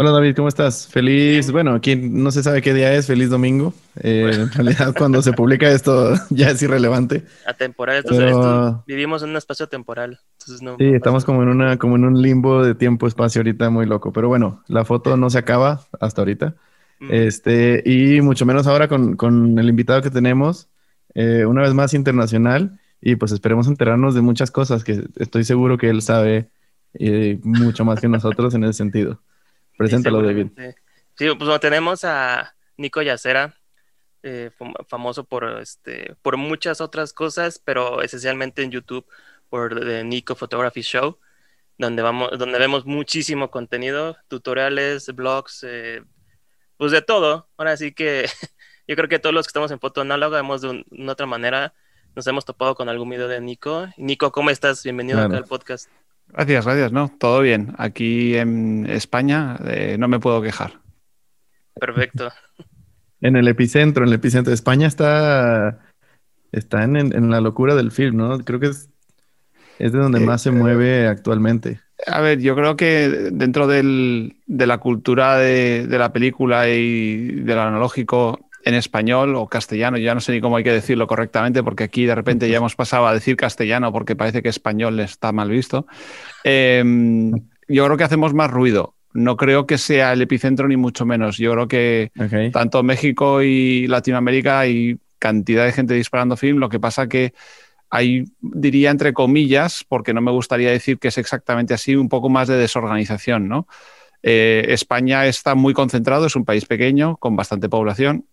Hola David, ¿cómo estás? Feliz, bueno, aquí no se sabe qué día es, feliz domingo. Eh, en realidad cuando se publica esto ya es irrelevante. Atemporal, entonces Pero... vivimos en un espacio temporal. Entonces no, sí, estamos como en, una, como en un limbo de tiempo-espacio ahorita muy loco. Pero bueno, la foto no se acaba hasta ahorita. Este, y mucho menos ahora con, con el invitado que tenemos, eh, una vez más internacional. Y pues esperemos enterarnos de muchas cosas que estoy seguro que él sabe eh, mucho más que nosotros en ese sentido. Preséntalo, David. Sí, pues tenemos a Nico Yacera, eh, famoso por, este, por muchas otras cosas, pero esencialmente en YouTube por The Nico Photography Show, donde, vamos, donde vemos muchísimo contenido, tutoriales, blogs, eh, pues de todo. Ahora sí que yo creo que todos los que estamos en foto análoga vemos de, una otra manera, nos hemos topado con algún video de Nico. Nico, ¿cómo estás? Bienvenido acá al podcast. Gracias, gracias. No, todo bien. Aquí en España eh, no me puedo quejar. Perfecto. en el epicentro, en el epicentro de España está, está en, la locura del film, ¿no? Creo que es, es de donde más se mueve actualmente. A ver, yo creo que dentro del, de la cultura de, de, la película y del analógico en español o castellano, ya no sé ni cómo hay que decirlo correctamente, porque aquí de repente ya hemos pasado a decir castellano porque parece que español está mal visto. Em, yo creo que hacemos más ruido. No creo que sea el epicentro ni mucho menos. Yo creo que tanto México y Latinoamérica hay cantidad de gente disparando film. Lo que pasa que hay, diría entre comillas, porque no me gustaría decir que es exactamente así, un poco más de desorganización, ¿no? Eh, España está muy concentrado, es un país pequeño con bastante población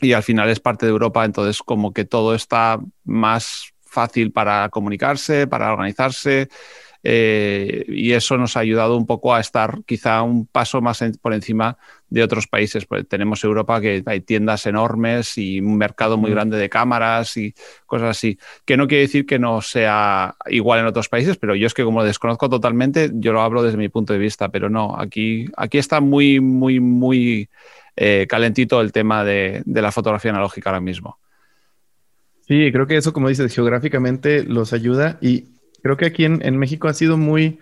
y al final es parte de Europa, entonces como que todo está más fácil para comunicarse, para organizarse. Eh, y eso nos ha ayudado un poco a estar quizá un paso más por encima de otros países. Pues tenemos Europa que hay tiendas enormes y un mercado muy grande de cámaras y cosas así. Que no quiere decir que no sea igual en otros países, pero yo es que como lo desconozco totalmente, yo lo hablo desde mi punto de vista, pero no, aquí, aquí está muy, muy, muy eh, calentito el tema de, la fotografía analógica ahora mismo. Sí, creo que eso, como dices, geográficamente los ayuda y creo que aquí en, México ha sido muy,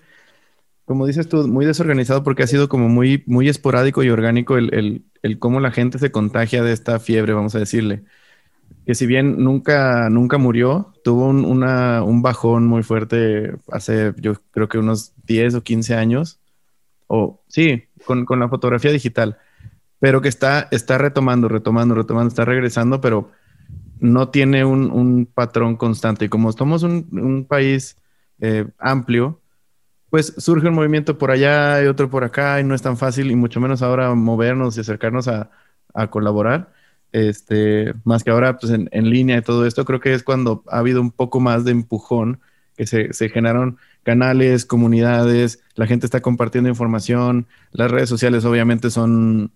como dices tú, muy desorganizado porque ha sido como muy, muy esporádico y orgánico el, cómo la gente se contagia de esta fiebre, vamos a decirle. Que si bien nunca, nunca murió, tuvo un, un bajón muy fuerte hace, yo creo que unos 10 o 15 años. O sí, con, con la fotografía digital pero que está, está retomando, retomando, retomando, está regresando, pero no tiene un, patrón constante. Y como somos un, país eh, amplio, pues surge un movimiento por allá y otro por acá y no es tan fácil y mucho menos ahora movernos y acercarnos a, colaborar. Este, más que ahora pues en, línea y todo esto, creo que es cuando ha habido un poco más de empujón, que se, se generaron canales, comunidades, la gente está compartiendo información, las redes sociales obviamente son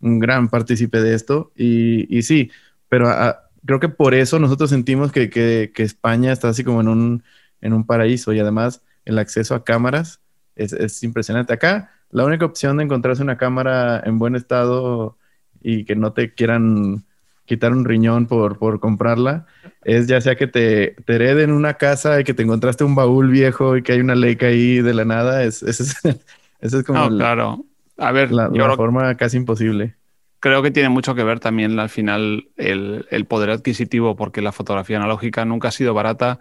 un gran partícipe de esto. Y, y sí, pero ah, creo que por eso nosotros sentimos que, que, España está así como en un, en un paraíso y además el acceso a cámaras es, es, impresionante. Acá la única opción de encontrarse una cámara en buen estado y que no te quieran quitar un riñón por, por comprarla es ya sea que te, te, hereden una casa y que te encontraste un baúl viejo y que hay una Leica ahí de la nada. Es, es, es como... claro. A ver, la, forma casi imposible. Creo que tiene mucho que ver también al final el, poder adquisitivo, porque la fotografía analógica nunca ha sido barata.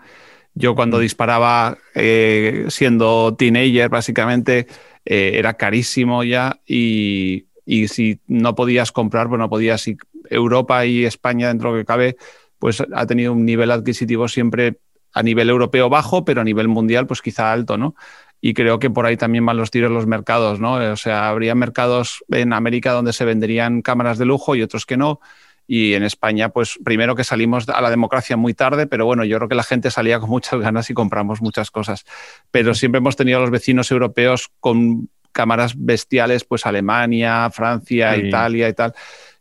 Yo cuando disparaba eh, siendo teenager, básicamente, eh, era carísimo ya y, y, si no podías comprar, pues no podías. Y Europa y España, dentro de lo que cabe, pues ha tenido un nivel adquisitivo siempre a nivel europeo bajo, pero a nivel mundial, pues quizá alto, ¿no? Y creo que por ahí también van los tiros los mercados, ¿no? O sea, habría mercados en América donde se venderían cámaras de lujo y otros que no. Y en España, pues primero que salimos a la democracia muy tarde, pero bueno, yo creo que la gente salía con muchas ganas y compramos muchas cosas. Pero siempre hemos tenido a los vecinos europeos con cámaras bestiales, pues Alemania, Francia, Italia y tal.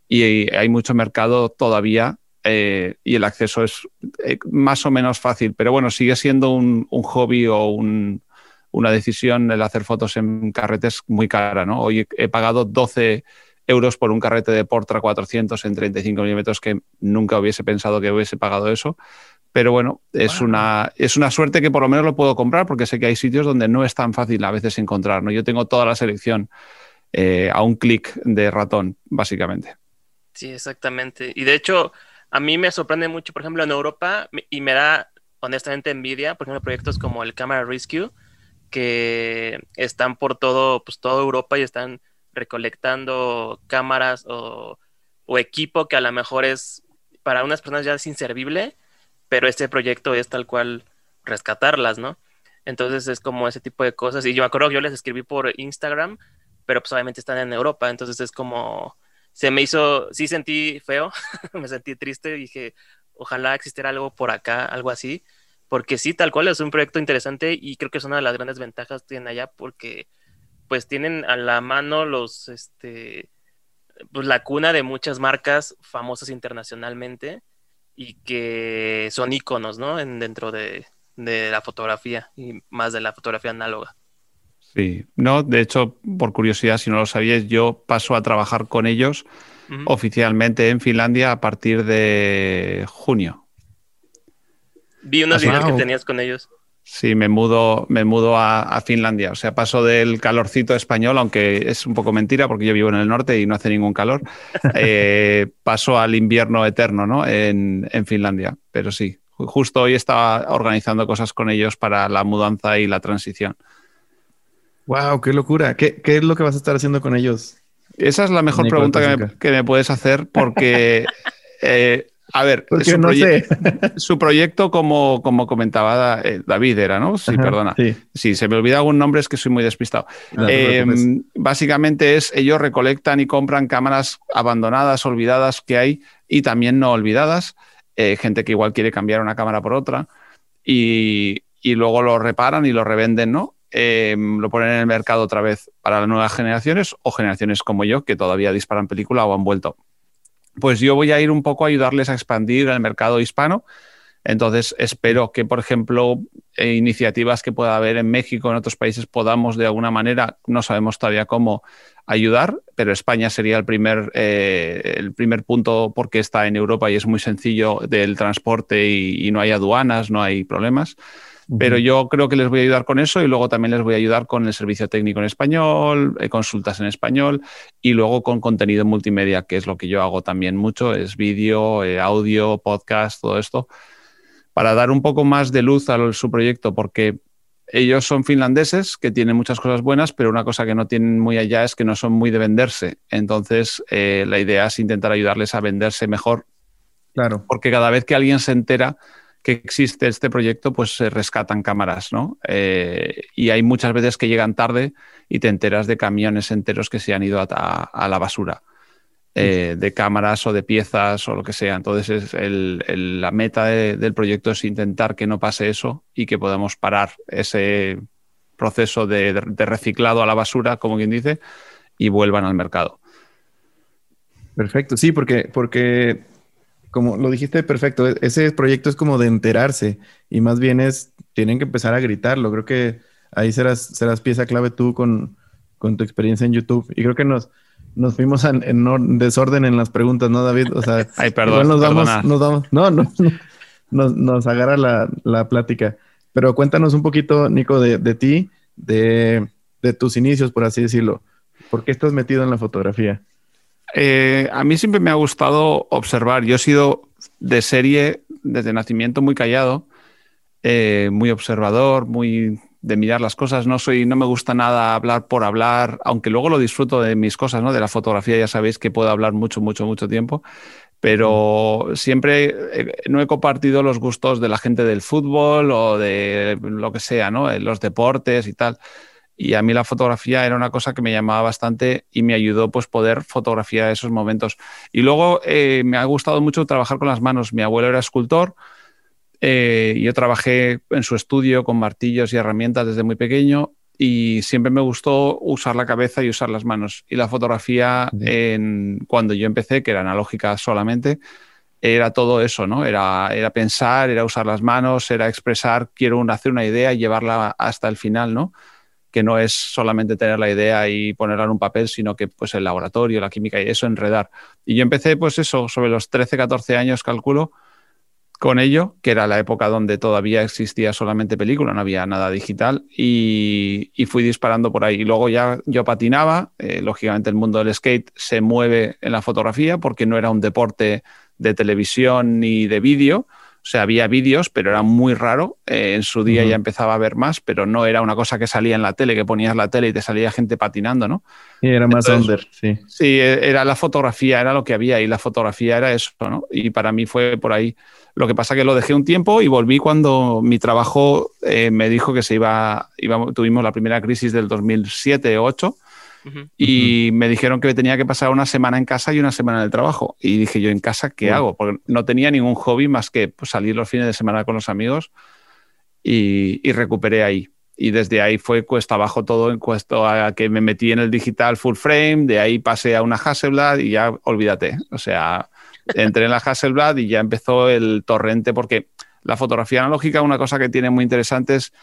Y hay mucho mercado todavía eh, y el acceso es eh, más o menos fácil, pero bueno, sigue siendo un hobby o un, una decisión el hacer fotos en carretes muy cara. ¿no? Hoy he pagado 12 euros por un carrete de Portra 400 en 35 milímetros que nunca hubiese pensado que hubiese pagado eso. Pero bueno, es, una, es una suerte que por lo menos lo puedo comprar porque sé que hay sitios donde no es tan fácil a veces encontrar. ¿no? Yo tengo toda la selección eh, a un clic de ratón, básicamente. Sí, exactamente. Y de hecho, a mí me sorprende mucho, por ejemplo, en Europa, y me da honestamente envidia, por ejemplo, proyectos como el Camera Rescue, que están por todo, pues toda Europa y están recolectando cámaras o, o equipo que a lo mejor es para unas personas ya es inservible, pero este proyecto es tal cual rescatarlas, ¿no? Entonces es como ese tipo de cosas. Y yo me acuerdo que yo les escribí por Instagram, pero pues obviamente están en Europa, entonces es como, se me hizo, sí sentí feo, me sentí triste, dije, ojalá existiera algo por acá, algo así, porque sí, tal cual es un proyecto interesante y creo que es una de las grandes ventajas que tienen allá porque pues tienen a la mano los, este, pues la cuna de muchas marcas famosas internacionalmente y que son iconos, ¿no? En, dentro de, la fotografía y más de la fotografía análoga. Sí, no, de hecho, por curiosidad, si no lo sabíais, yo paso a trabajar con ellos oficialmente en Finlandia a partir de junio. Vi unos videos que tenías con ellos. Sí, me mudo, me mudo a, Finlandia. O sea, paso del calorcito español, aunque es un poco mentira porque yo vivo en el norte y no hace ningún calor. Eh, paso al invierno eterno, ¿no? En, Finlandia. Pero sí, justo hoy estaba organizando cosas con ellos para la mudanza y la transición. ¡Wow! ¡Qué locura! ¿Qué, es lo que vas a estar haciendo con ellos? Esa es la mejor pregunta que me, puedes hacer porque eh, a ver, su, proyecto, como, como comentaba eh, David, era, ¿no? Sí, perdona. Sí. se me olvida algún nombre, es que soy muy despistado. Em, básicamente es, ellos recolectan y compran cámaras abandonadas, olvidadas que hay y también no olvidadas. Eh, gente que igual quiere cambiar una cámara por otra y, luego lo reparan y lo revenden, ¿no? Em, lo ponen en el mercado otra vez para las nuevas generaciones o generaciones como yo que todavía disparan película o han vuelto pues yo voy a ir un poco a ayudarles a expandir el mercado hispano. Entonces, espero que, por ejemplo, eh, iniciativas que pueda haber en México, en otros países, podamos de alguna manera, no sabemos todavía cómo ayudar, pero España sería el primer, eh, el primer punto porque está en Europa y es muy sencillo del transporte y no hay aduanas, no hay problemas. Pero yo creo que les voy a ayudar con eso y luego también les voy a ayudar con el servicio técnico en español, eh, consultas en español y luego con contenido multimedia, que es lo que yo hago también mucho, es vídeo, eh, audio, podcast, todo esto, para dar un poco más de luz a su proyecto, porque ellos son finlandeses que tienen muchas cosas buenas, pero una cosa que no tienen muy allá es que no son muy de venderse. Entonces, eh, la idea es intentar ayudarles a venderse mejor. Claro. Porque cada vez que alguien se entera que existe este proyecto, pues se rescatan cámaras, ¿no? Eh, y hay muchas veces que llegan tarde y te enteras de camiones enteros que se han ido a, la basura. Eh, de cámaras o de piezas o lo que sea. Entonces, la meta del proyecto es intentar que no pase eso y que podamos parar ese proceso de, de, reciclado a la basura, como quien dice, y vuelvan al mercado. Perfecto, sí, porque, porque como lo dijiste perfecto, e-, ese proyecto es como de enterarse y más bien es, tienen que empezar a gritarlo. Creo que ahí serás, serás pieza clave tú con, tu experiencia en YouTube. Y creo que nos, nos fuimos en, desorden en las preguntas, ¿no, David? O sea, Ay, perdón, nos vamos, nos vamos, no, no, nos, nos agarra la, plática. Pero cuéntanos un poquito, Nico, de, de ti, de, de tus inicios, por así decirlo. ¿Por qué estás metido en la fotografía? Eh, a mí siempre me ha gustado observar. Yo he sido de serie desde nacimiento muy callado, eh, muy observador, muy de mirar las cosas. No soy, no me gusta nada hablar por hablar, aunque luego lo disfruto de mis cosas, ¿no? De la fotografía ya sabéis que puedo hablar mucho, mucho, mucho tiempo. Pero siempre eh, no he compartido los gustos de la gente del fútbol o de lo que sea, ¿no? Los deportes y tal y a mí la fotografía era una cosa que me llamaba bastante y me ayudó pues poder fotografiar esos momentos. Y luego eh, me ha gustado mucho trabajar con las manos. Mi abuelo era escultor, eh, yo trabajé en su estudio con martillos y herramientas desde muy pequeño y siempre me gustó usar la cabeza y usar las manos. Y la fotografía, en, cuando yo empecé, que era analógica solamente, era todo eso, ¿no? Era, era pensar, era usar las manos, era expresar, quiero hacer una idea y llevarla hasta el final, ¿no? Que no es solamente tener la idea y ponerla en un papel, sino que pues el laboratorio, la química y eso enredar. Y yo empecé pues eso, sobre los 13, 14 años calculo, con ello, que era la época donde todavía existía solamente película, no había nada digital, y, fui disparando por ahí. Y luego ya yo patinaba, eh, lógicamente el mundo del skate se mueve en la fotografía porque no era un deporte de televisión ni de vídeo, sea, había vídeos, pero era muy raro. Eh, en su día ya empezaba a ver más, pero no era una cosa que salía en la tele, que ponías la tele y te salía gente patinando, ¿no? Y era más under, sí. Sí, e, era la fotografía, era lo que había y la fotografía era eso, ¿no? Y para mí fue por ahí. Lo que pasa que lo dejé un tiempo y volví cuando mi trabajo eh, me dijo que se iba, iba, tuvimos la primera crisis del 2007 o 2008 y me dijeron que tenía que pasar una semana en casa y una semana en el trabajo. Y dije yo, ¿en casa qué hago? Porque no tenía ningún hobby más que pues, salir los fines de semana con los amigos y, recuperé ahí. Y desde ahí fue cuesta abajo todo en cuanto a que me metí en el digital full frame, de ahí pasé a una Hasselblad y ya olvídate. O sea, entré en la Hasselblad y ya empezó el torrente porque la fotografía analógica, una cosa que tiene muy interesante es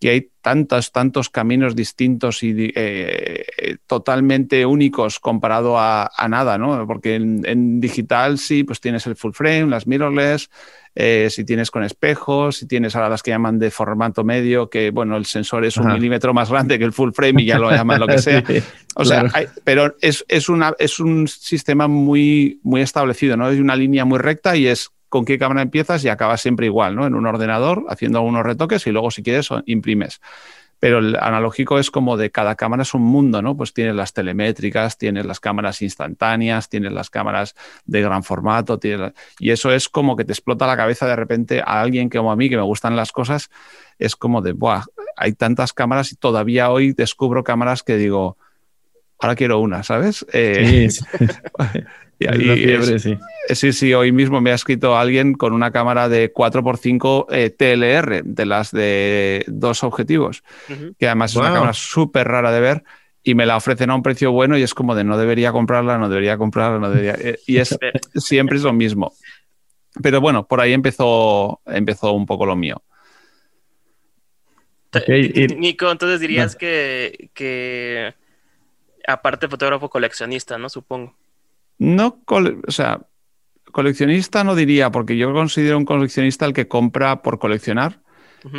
que hay tantos, tantos caminos distintos y eh, totalmente únicos comparado a, nada, ¿no? Porque en, digital sí, pues tienes el full frame, las mirrorless, eh, si tienes con espejos, si tienes ahora las que llaman de formato medio, que bueno, el sensor es un milímetro más grande que el full frame y ya lo llaman lo que sea. O sea, pero es, es, una, es un sistema muy, muy establecido, ¿no? Es una línea muy recta y es con qué cámara empiezas y acabas siempre igual, ¿no? En un ordenador, haciendo algunos retoques y luego, si quieres, imprimes. Pero el analógico es como de cada cámara es un mundo, ¿no? Pues tienes las telemétricas, tienes las cámaras instantáneas, tienes las cámaras de gran formato, y eso es como que te explota la cabeza de repente a alguien como a mí, que me gustan las cosas, es como de, ¡buah! Hay tantas cámaras y todavía hoy descubro cámaras que digo, ahora quiero una, ¿sabes? Eh, sí. Y ahí sí. Sí, sí, hoy mismo me ha escrito alguien con una cámara de 4x5 eh, TLR, de las de dos objetivos, que además es una cámara súper rara de ver y me la ofrecen a un precio bueno y es como de no debería comprarla, no debería comprarla, no debería... Eh, y es, siempre es lo mismo. Pero bueno, por ahí empezó, empezó un poco lo mío. Nico, entonces dirías que, que aparte fotógrafo coleccionista, ¿no? Supongo. No, o sea, coleccionista no diría, porque yo considero un coleccionista el que compra por coleccionar,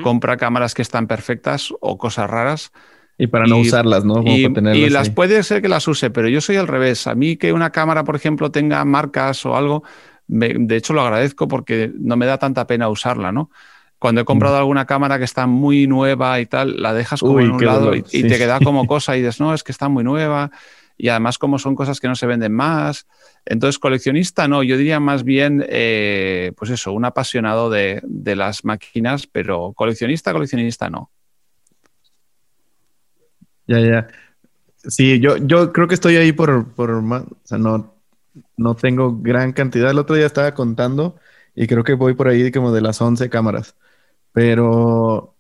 compra cámaras que están perfectas o cosas raras. Y para no usarlas, ¿no? y, las puede ser que las use, pero yo soy al revés. A mí que una cámara, por ejemplo, tenga marcas o algo, de hecho lo agradezco porque no me da tanta pena usarla, ¿no? Cuando he comprado mm. alguna cámara que está muy nueva y tal, la dejas como en un lado y, te queda como cosa y dices, no, es que está muy nueva y además como son cosas que no se venden más. Entonces, coleccionista no, yo diría más bien, eh, pues eso, un apasionado de, las máquinas, pero coleccionista, coleccionista no. Ya, ya. Sí, yo, yo creo que estoy ahí por, por o sea, no, no tengo gran cantidad. El otro día estaba contando y creo que voy por ahí como de las 11 cámaras, pero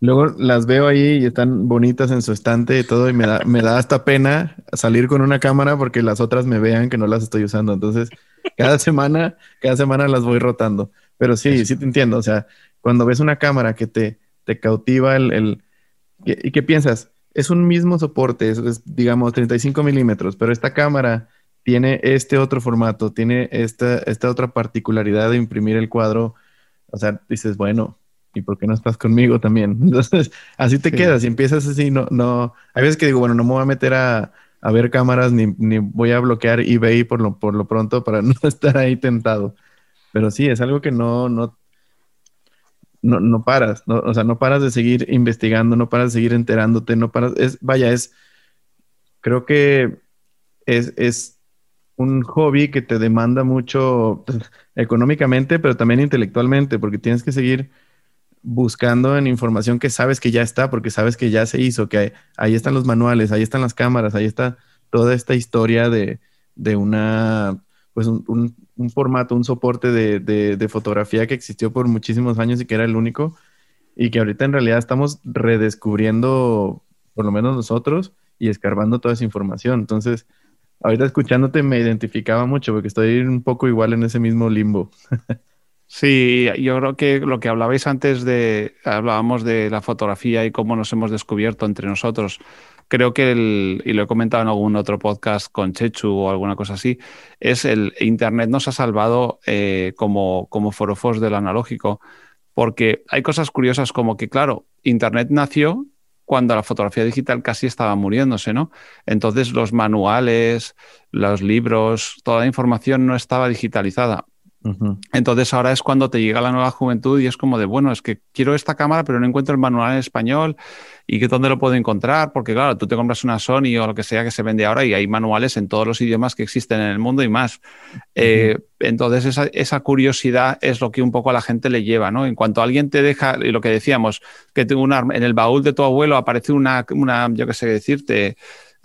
Luego las veo ahí y están bonitas en su estante y todo, y me da, me da hasta pena salir con una cámara porque las otras me vean que no las estoy usando. Entonces, cada semana, cada semana las voy rotando. Pero sí, sí te entiendo. O sea, cuando ves una cámara que te, te cautiva el, ¿Y qué piensas? Es un mismo soporte, es, digamos 35 milímetros, pero esta cámara tiene este otro formato, tiene esta, esta otra particularidad de imprimir el cuadro. O sea, dices, bueno, ¿y por qué no estás conmigo también? Entonces, así te quedas y empiezas así, no, no, hay veces que digo, bueno, no me voy a meter a, ver cámaras ni, voy a bloquear eBay por lo, por lo pronto para no estar ahí tentado. Pero sí, es algo que no, no, no, no paras, o sea, no paras de seguir investigando, no paras de seguir enterándote, no paras, es, vaya, es, creo que es, es un hobby que te demanda mucho económicamente, pero también intelectualmente, porque tienes que seguir buscando en información que sabes que ya está, porque sabes que ya se hizo, que ahí están los manuales, ahí están las cámaras, ahí está toda esta historia de, una, pues un, formato, un soporte de, fotografía que existió por muchísimos años y que era el único, y que ahorita en realidad estamos redescubriendo, por lo menos nosotros, y escarbando toda esa información. Entonces, ahorita escuchándote me identificaba mucho, porque estoy un poco igual en ese mismo limbo. Sí, yo creo que lo que hablabais antes de, hablábamos de la fotografía y cómo nos hemos descubierto entre nosotros. creo que, el, y lo he comentado en algún otro podcast con Chechu o alguna cosa así, es el Internet nos ha salvado eh, como, como forofos del analógico, porque hay cosas curiosas como que, claro, Internet nació cuando la fotografía digital casi estaba muriéndose, ¿no? Entonces los manuales, los libros, toda la información no estaba digitalizada. Entonces ahora es cuando te llega la nueva juventud y es como de, bueno, es que quiero esta cámara, pero no encuentro el manual en español y que dónde lo puedo encontrar, porque claro, tú te compras una Sony o lo que sea que se vende ahora y hay manuales en todos los idiomas que existen en el mundo y más. Eh, entonces esa, curiosidad es lo que un poco a la gente le lleva, ¿no? En cuanto alguien te deja, y lo que decíamos, que tengo una, en el baúl de tu abuelo aparece una, una yo qué sé decirte,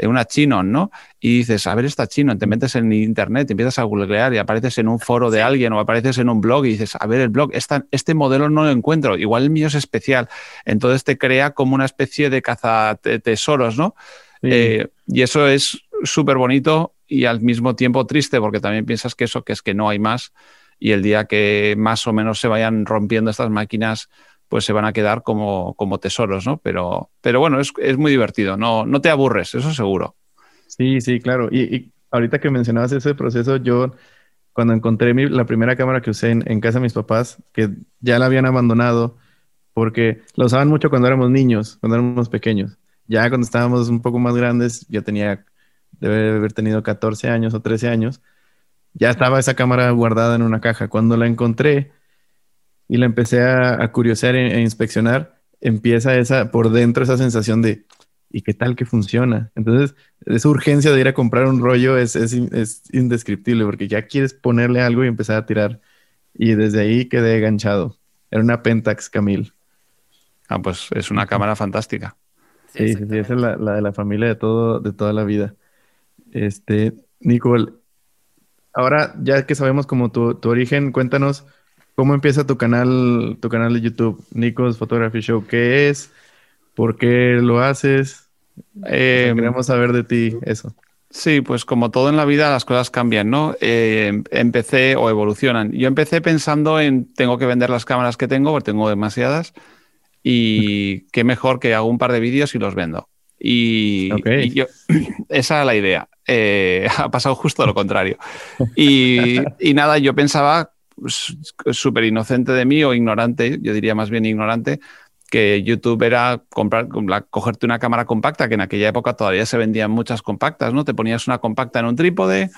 una chino, ¿no? Y dices, a ver, esta chino, te metes en internet, te empiezas a googlear y apareces en un foro de alguien o apareces en un blog y dices, a ver, el blog, este modelo no lo encuentro, igual el mío es especial. Entonces te crea como una especie de cazatesoros, ¿no? Eh, y eso es súper bonito y al mismo tiempo triste porque también piensas que eso, que es que no hay más y el día que más o menos se vayan rompiendo estas máquinas, pues se van a quedar como, como tesoros, ¿no? Pero, pero bueno, es, muy divertido, no, no te aburres, eso seguro. Sí, sí, claro. Y, ahorita que mencionabas ese proceso, yo cuando encontré la primera cámara que usé en, casa de mis papás, que ya la habían abandonado, porque la usaban mucho cuando éramos niños, cuando éramos pequeños. Ya cuando estábamos un poco más grandes, ya tenía, debe haber tenido 14 años o 13 años, ya estaba esa cámara guardada en una caja. Cuando la encontré, y la empecé a, a curiosear e, e, inspeccionar, empieza esa, por dentro esa sensación de, ¿y qué tal que funciona? Entonces, esa urgencia de ir a comprar un rollo es, es, es indescriptible porque ya quieres ponerle algo y empezar a tirar. Y desde ahí quedé enganchado. Era una Pentax Camil. Ah, pues es una cámara fantástica. Sí, sí, sí, esa es la, la, de la familia de todo, de toda la vida. Este, Nicole, ahora ya que sabemos como tu, tu origen, cuéntanos ¿Cómo empieza tu canal, tu canal de YouTube, Nico's Photography Show? ¿Qué es? ¿Por qué lo haces? Eh, queremos saber de ti eso. Sí, pues como todo en la vida, las cosas cambian, ¿no? Eh, empecé o evolucionan. Yo empecé pensando en tengo que vender las cámaras que tengo, porque tengo demasiadas, y qué mejor que hago un par de vídeos y los vendo. Y, yo, esa era la idea. Eh, ha pasado justo lo contrario. Y, y, nada, yo pensaba súper inocente de mí o ignorante, yo diría más bien ignorante, que YouTube era comprar, cogerte una cámara compacta, que en aquella época todavía se vendían muchas compactas, ¿no? Te ponías una compacta en un trípode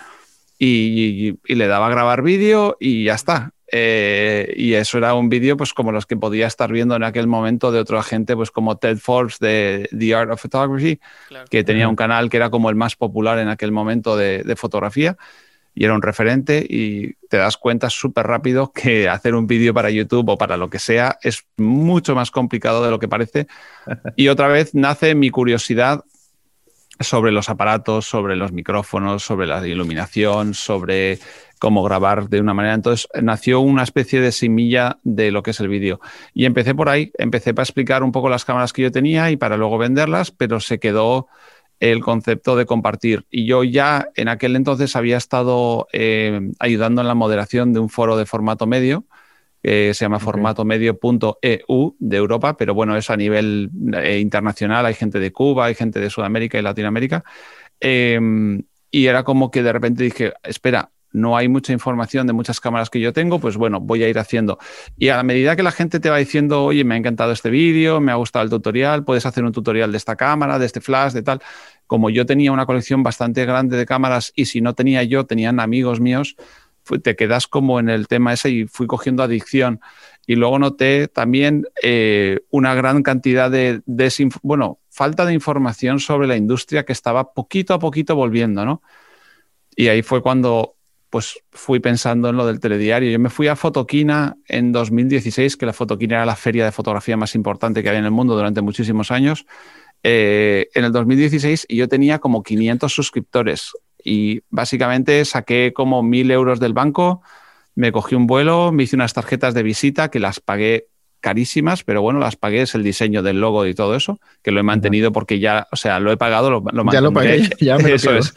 y, le daba a grabar vídeo y ya está. Eh, y eso era un vídeo pues como los que podía estar viendo en aquel momento de otro agente pues como Ted Forbes de The Art of Photography, que tenía un canal que era como el más popular en aquel momento de, de fotografía y era un referente y te das cuenta súper rápido que hacer un vídeo para YouTube o para lo que sea es mucho más complicado de lo que parece. Y otra vez nace mi curiosidad sobre los aparatos, sobre los micrófonos, sobre la iluminación, sobre cómo grabar de una manera. Entonces nació una especie de semilla de lo que es el vídeo. Y empecé por ahí, empecé para explicar un poco las cámaras que yo tenía y para luego venderlas, pero se quedó el concepto de compartir. Y yo ya en aquel entonces había estado eh, ayudando en la moderación de un foro de formato medio, que se llama formatomedio.eu de Europa, pero bueno, es a nivel eh, internacional, hay gente de Cuba, hay gente de Sudamérica y Latinoamérica. Em, y era como que de repente dije, espera, no hay mucha información de muchas cámaras que yo tengo, pues bueno, voy a ir haciendo. Y a la medida que la gente te va diciendo, oye, me ha encantado este vídeo, me ha gustado el tutorial, puedes hacer un tutorial de esta cámara, de este flash, de tal. Como yo tenía una colección bastante grande de cámaras y si no tenía yo, tenían amigos míos, te quedas como en el tema ese y fui cogiendo adicción. Y luego noté también eh, una gran cantidad de, bueno, falta de información sobre la industria que estaba poquito a poquito volviendo, ¿no? Y ahí fue cuando pues fui pensando en lo del telediario. Yo me fui a Fotoquina en 2016, que la Fotoquina era la feria de fotografía más importante que había en el mundo durante muchísimos años, eh, en el 2016 y yo tenía como 500 suscriptores y básicamente saqué como 1.000 euros del banco, me cogí un vuelo, me hice unas tarjetas de visita que las pagué carísimas, pero bueno, las pagué, es el diseño del logo y todo eso, que lo he mantenido porque ya, o sea, lo he pagado, lo, lo Ya lo pagué, ya me Eso es,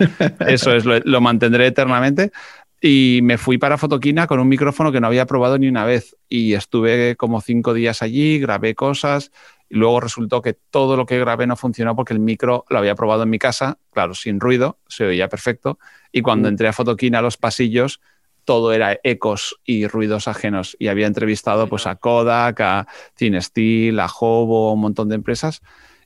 eso es, lo, mantendré eternamente. Y me fui para Fotoquina con un micrófono que no había probado ni una vez. Y estuve como cinco días allí, grabé cosas y luego resultó que todo lo que grabé no funcionó porque el micro lo había probado en mi casa, claro, sin ruido, se oía perfecto, y cuando entré a Fotokin a los pasillos, todo era ecos y ruidos ajenos. Y había entrevistado pues, a Kodak, a Cinestill, a Hobo, un montón de empresas,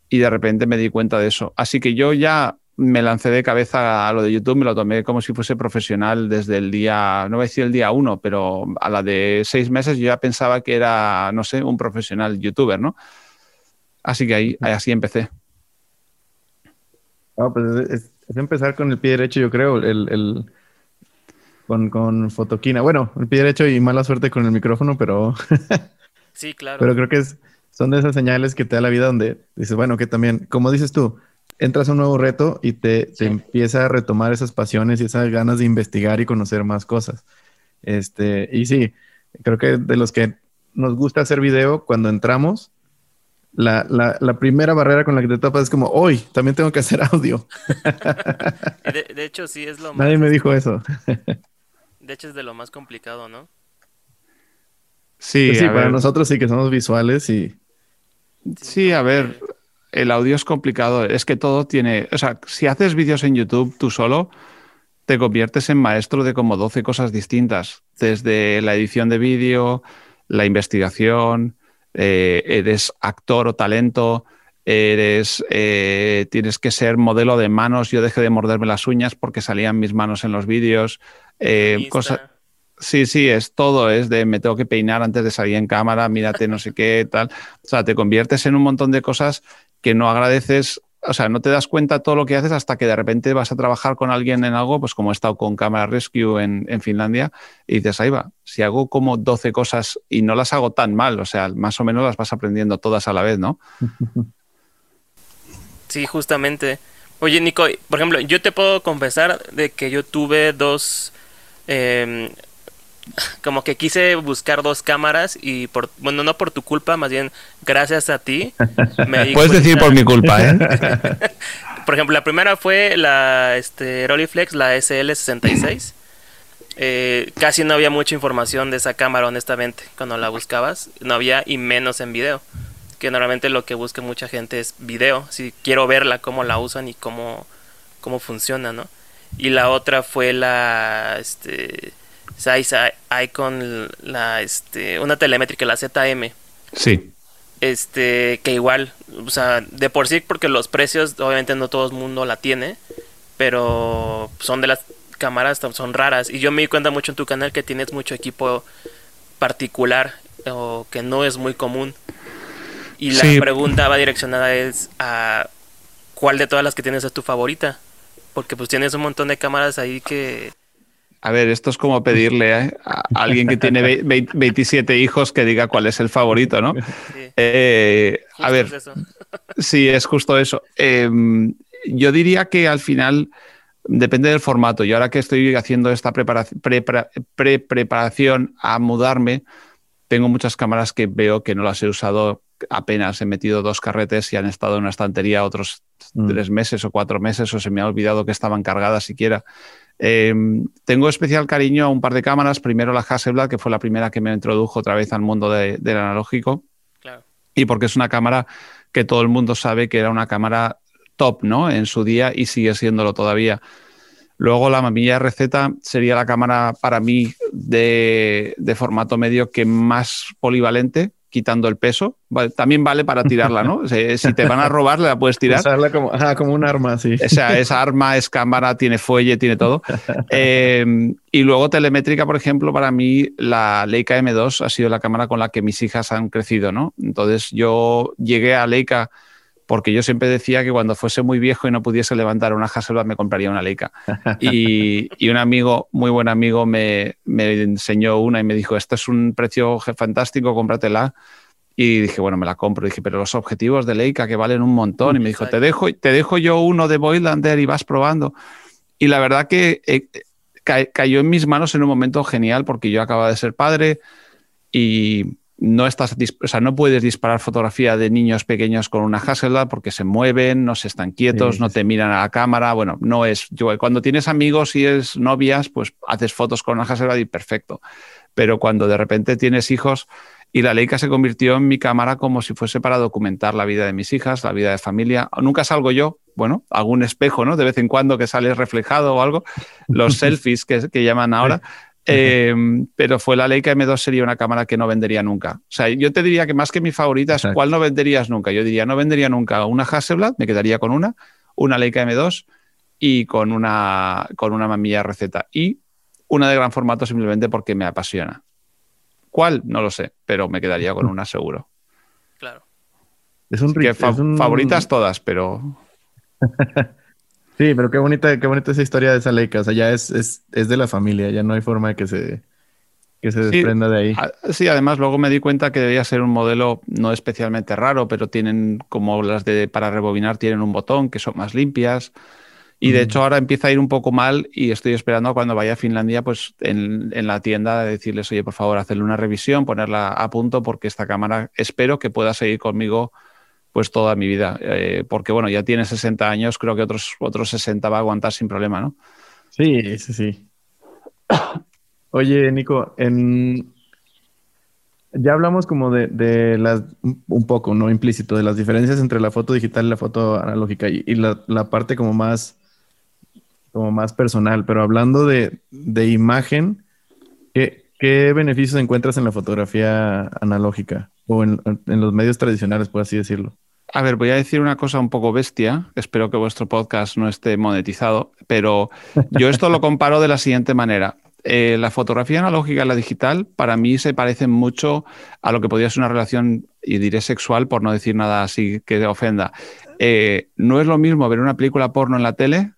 y de repente me di cuenta de eso. Así que yo ya me lancé de cabeza a lo de YouTube, me lo tomé como si fuese profesional desde el día, no voy a decir el día uno, pero a la de seis meses yo ya pensaba que era, no sé, un profesional youtuber, ¿no? Así que ahí, así empecé. pues es, empezar con el pie derecho, yo creo, el, con, con fotoquina. Bueno, el pie derecho y mala suerte con el micrófono, pero... sí, claro. Pero creo que son de esas señales que te da la vida donde dices, bueno, que también, como dices tú, entras a un nuevo reto y te, empieza a retomar esas pasiones y esas ganas de investigar y conocer más cosas. Este, y sí, creo que de los que nos gusta hacer video, cuando entramos, la, primera barrera con la que te topas es como, hoy también tengo que hacer audio. de, hecho, sí es lo más... Nadie me dijo eso. de hecho, es de lo más complicado, ¿no? Sí, pues sí para nosotros sí que somos visuales y... Sí, a ver, el audio es complicado. Es que todo tiene. O sea, si haces vídeos en YouTube tú solo, te conviertes en maestro de como 12 cosas distintas. Desde la edición de vídeo, la investigación, eh, eres actor o talento, eres, eh, tienes que ser modelo de manos. Yo dejé de morderme las uñas porque salían mis manos en los vídeos. Eh, Sí, sí, es todo, es de me tengo que peinar antes de salir en cámara, mírate no sé qué, tal. O sea, te conviertes en un montón de cosas que no agradeces, o sea, no te das cuenta todo lo que haces hasta que de repente vas a trabajar con alguien en algo, pues como he estado con Camera Rescue en, Finlandia, y dices, ahí va, si hago como 12 cosas y no las hago tan mal, o sea, más o menos las vas aprendiendo todas a la vez, ¿no? Sí, justamente. Oye, Nico, por ejemplo, yo te puedo confesar de que yo tuve dos... Em, como que quise buscar dos cámaras y por bueno no por tu culpa más bien gracias a ti puedes decir por mi culpa ¿eh? por ejemplo la primera fue la este Rolleiflex la SL66 eh, casi no había mucha información de esa cámara honestamente cuando la buscabas. No había y menos en video que normalmente lo que busca mucha gente es video. Si quiero verla cómo la usan y cómo cómo funciona no y la otra fue la este hay con la, este, una telemétrica, la ZM. Sí. Este, que igual, o sea, de por sí, porque los precios, obviamente no todo el mundo la tiene, pero son de las cámaras, son raras. Y yo me di cuenta mucho en tu canal que tienes mucho equipo particular o que no es muy común. Y la pregunta va direccionada es a cuál de todas las que tienes es tu favorita. Porque pues tienes un montón de cámaras ahí que a ver, esto es como pedirle a alguien que tiene 27 hijos que diga cuál es el favorito, ¿no? Eh, a ver, sí, es justo eso. Em, yo diría que al final depende del formato. Y ahora que estoy haciendo esta pre-preparación a mudarme, tengo muchas cámaras que veo que no las he usado apenas. He metido dos carretes y han estado en una estantería otros mm. tres meses o cuatro meses o se me ha olvidado que estaban cargadas siquiera. Em, tengo especial cariño a un par de cámaras. Primero la Hasselblad, que fue la primera que me introdujo otra vez al mundo del analógico. Y porque es una cámara que todo el mundo sabe que era una cámara top, ¿no? En su día y sigue siéndolo todavía. Luego la Mamilla RZ sería la cámara para mí de, de formato medio que más polivalente quitando el peso. también vale para tirarla, ¿no? Si, te van a robar, la puedes tirar. Usarla como, como un arma, sí. O sea, esa arma es cámara, tiene fuelle, tiene todo. Eh, y luego telemétrica, por ejemplo, para mí la Leica M2 ha sido la cámara con la que mis hijas han crecido, ¿no? Entonces yo llegué a Leica porque yo siempre decía que cuando fuese muy viejo y no pudiese levantar una Hasselblad me compraría una Leica. Y, y un amigo, muy buen amigo, me, me, enseñó una y me dijo, este es un precio fantástico, cómpratela. Y dije, bueno, me la compro. Y dije, pero los objetivos de Leica que valen un montón. Y me dijo, te dejo, te dejo yo uno de Boylander y vas probando. Y la verdad que eh, cayó en mis manos en un momento genial porque yo acababa de ser padre y no estás, o sea, no puedes disparar fotografía de niños pequeños con una Hasselblad porque se mueven, no se están quietos, no te miran a la cámara. Bueno, no es. Yo, cuando tienes amigos y es novias, pues haces fotos con una Hasselblad y perfecto. Pero cuando de repente tienes hijos y la Leica se convirtió en mi cámara como si fuese para documentar la vida de mis hijas, la vida de familia. Nunca salgo yo, bueno, algún espejo, ¿no? De vez en cuando que sale reflejado o algo, los selfies que, que llaman ahora. Eh, pero fue la Leica M2 sería una cámara que no vendería nunca. O sea, yo te diría que más que mi favorita es cuál no venderías nunca. Yo diría, no vendería nunca una Hasselblad, me quedaría con una, una Leica M2 y con una, con una mamilla receta. Y una de gran formato simplemente porque me apasiona. ¿Cuál? No lo sé, pero me quedaría con una seguro. Claro. Es un, Favoritas todas, pero... Sí, pero qué bonita, qué bonita esa historia de esa Leica. O sea, ya es, es, es de la familia, ya no hay forma de que se, que se desprenda de ahí. Sí, además luego me di cuenta que debía ser un modelo no especialmente raro, pero tienen como las de para rebobinar tienen un botón que son más limpias. Y de hecho ahora empieza a ir un poco mal y estoy esperando cuando vaya a Finlandia, pues en, en la tienda decirles, oye, por favor, hacerle una revisión, ponerla a punto, porque esta cámara espero que pueda seguir conmigo pues toda mi vida. Eh, porque bueno, ya tiene 60 años, creo que otros, otros 60 va a aguantar sin problema, ¿no? Sí, sí, sí. Oye, Nico, en... ya hablamos como de, las, un poco, ¿no? Implícito, de las diferencias entre la foto digital y la foto analógica y, la, parte como más, como más personal, pero hablando de, imagen, ¿qué, ¿qué, beneficios encuentras en la fotografía analógica o en los medios tradicionales, por así decirlo? A ver, voy a decir una cosa un poco bestia. Espero que vuestro podcast no esté monetizado, pero yo esto lo comparo de la siguiente manera. Eh, la fotografía analógica y la digital para mí se parecen mucho a lo que podría ser una relación, y diré sexual por no decir nada así que ofenda. Eh, no es lo mismo ver una película porno en la tele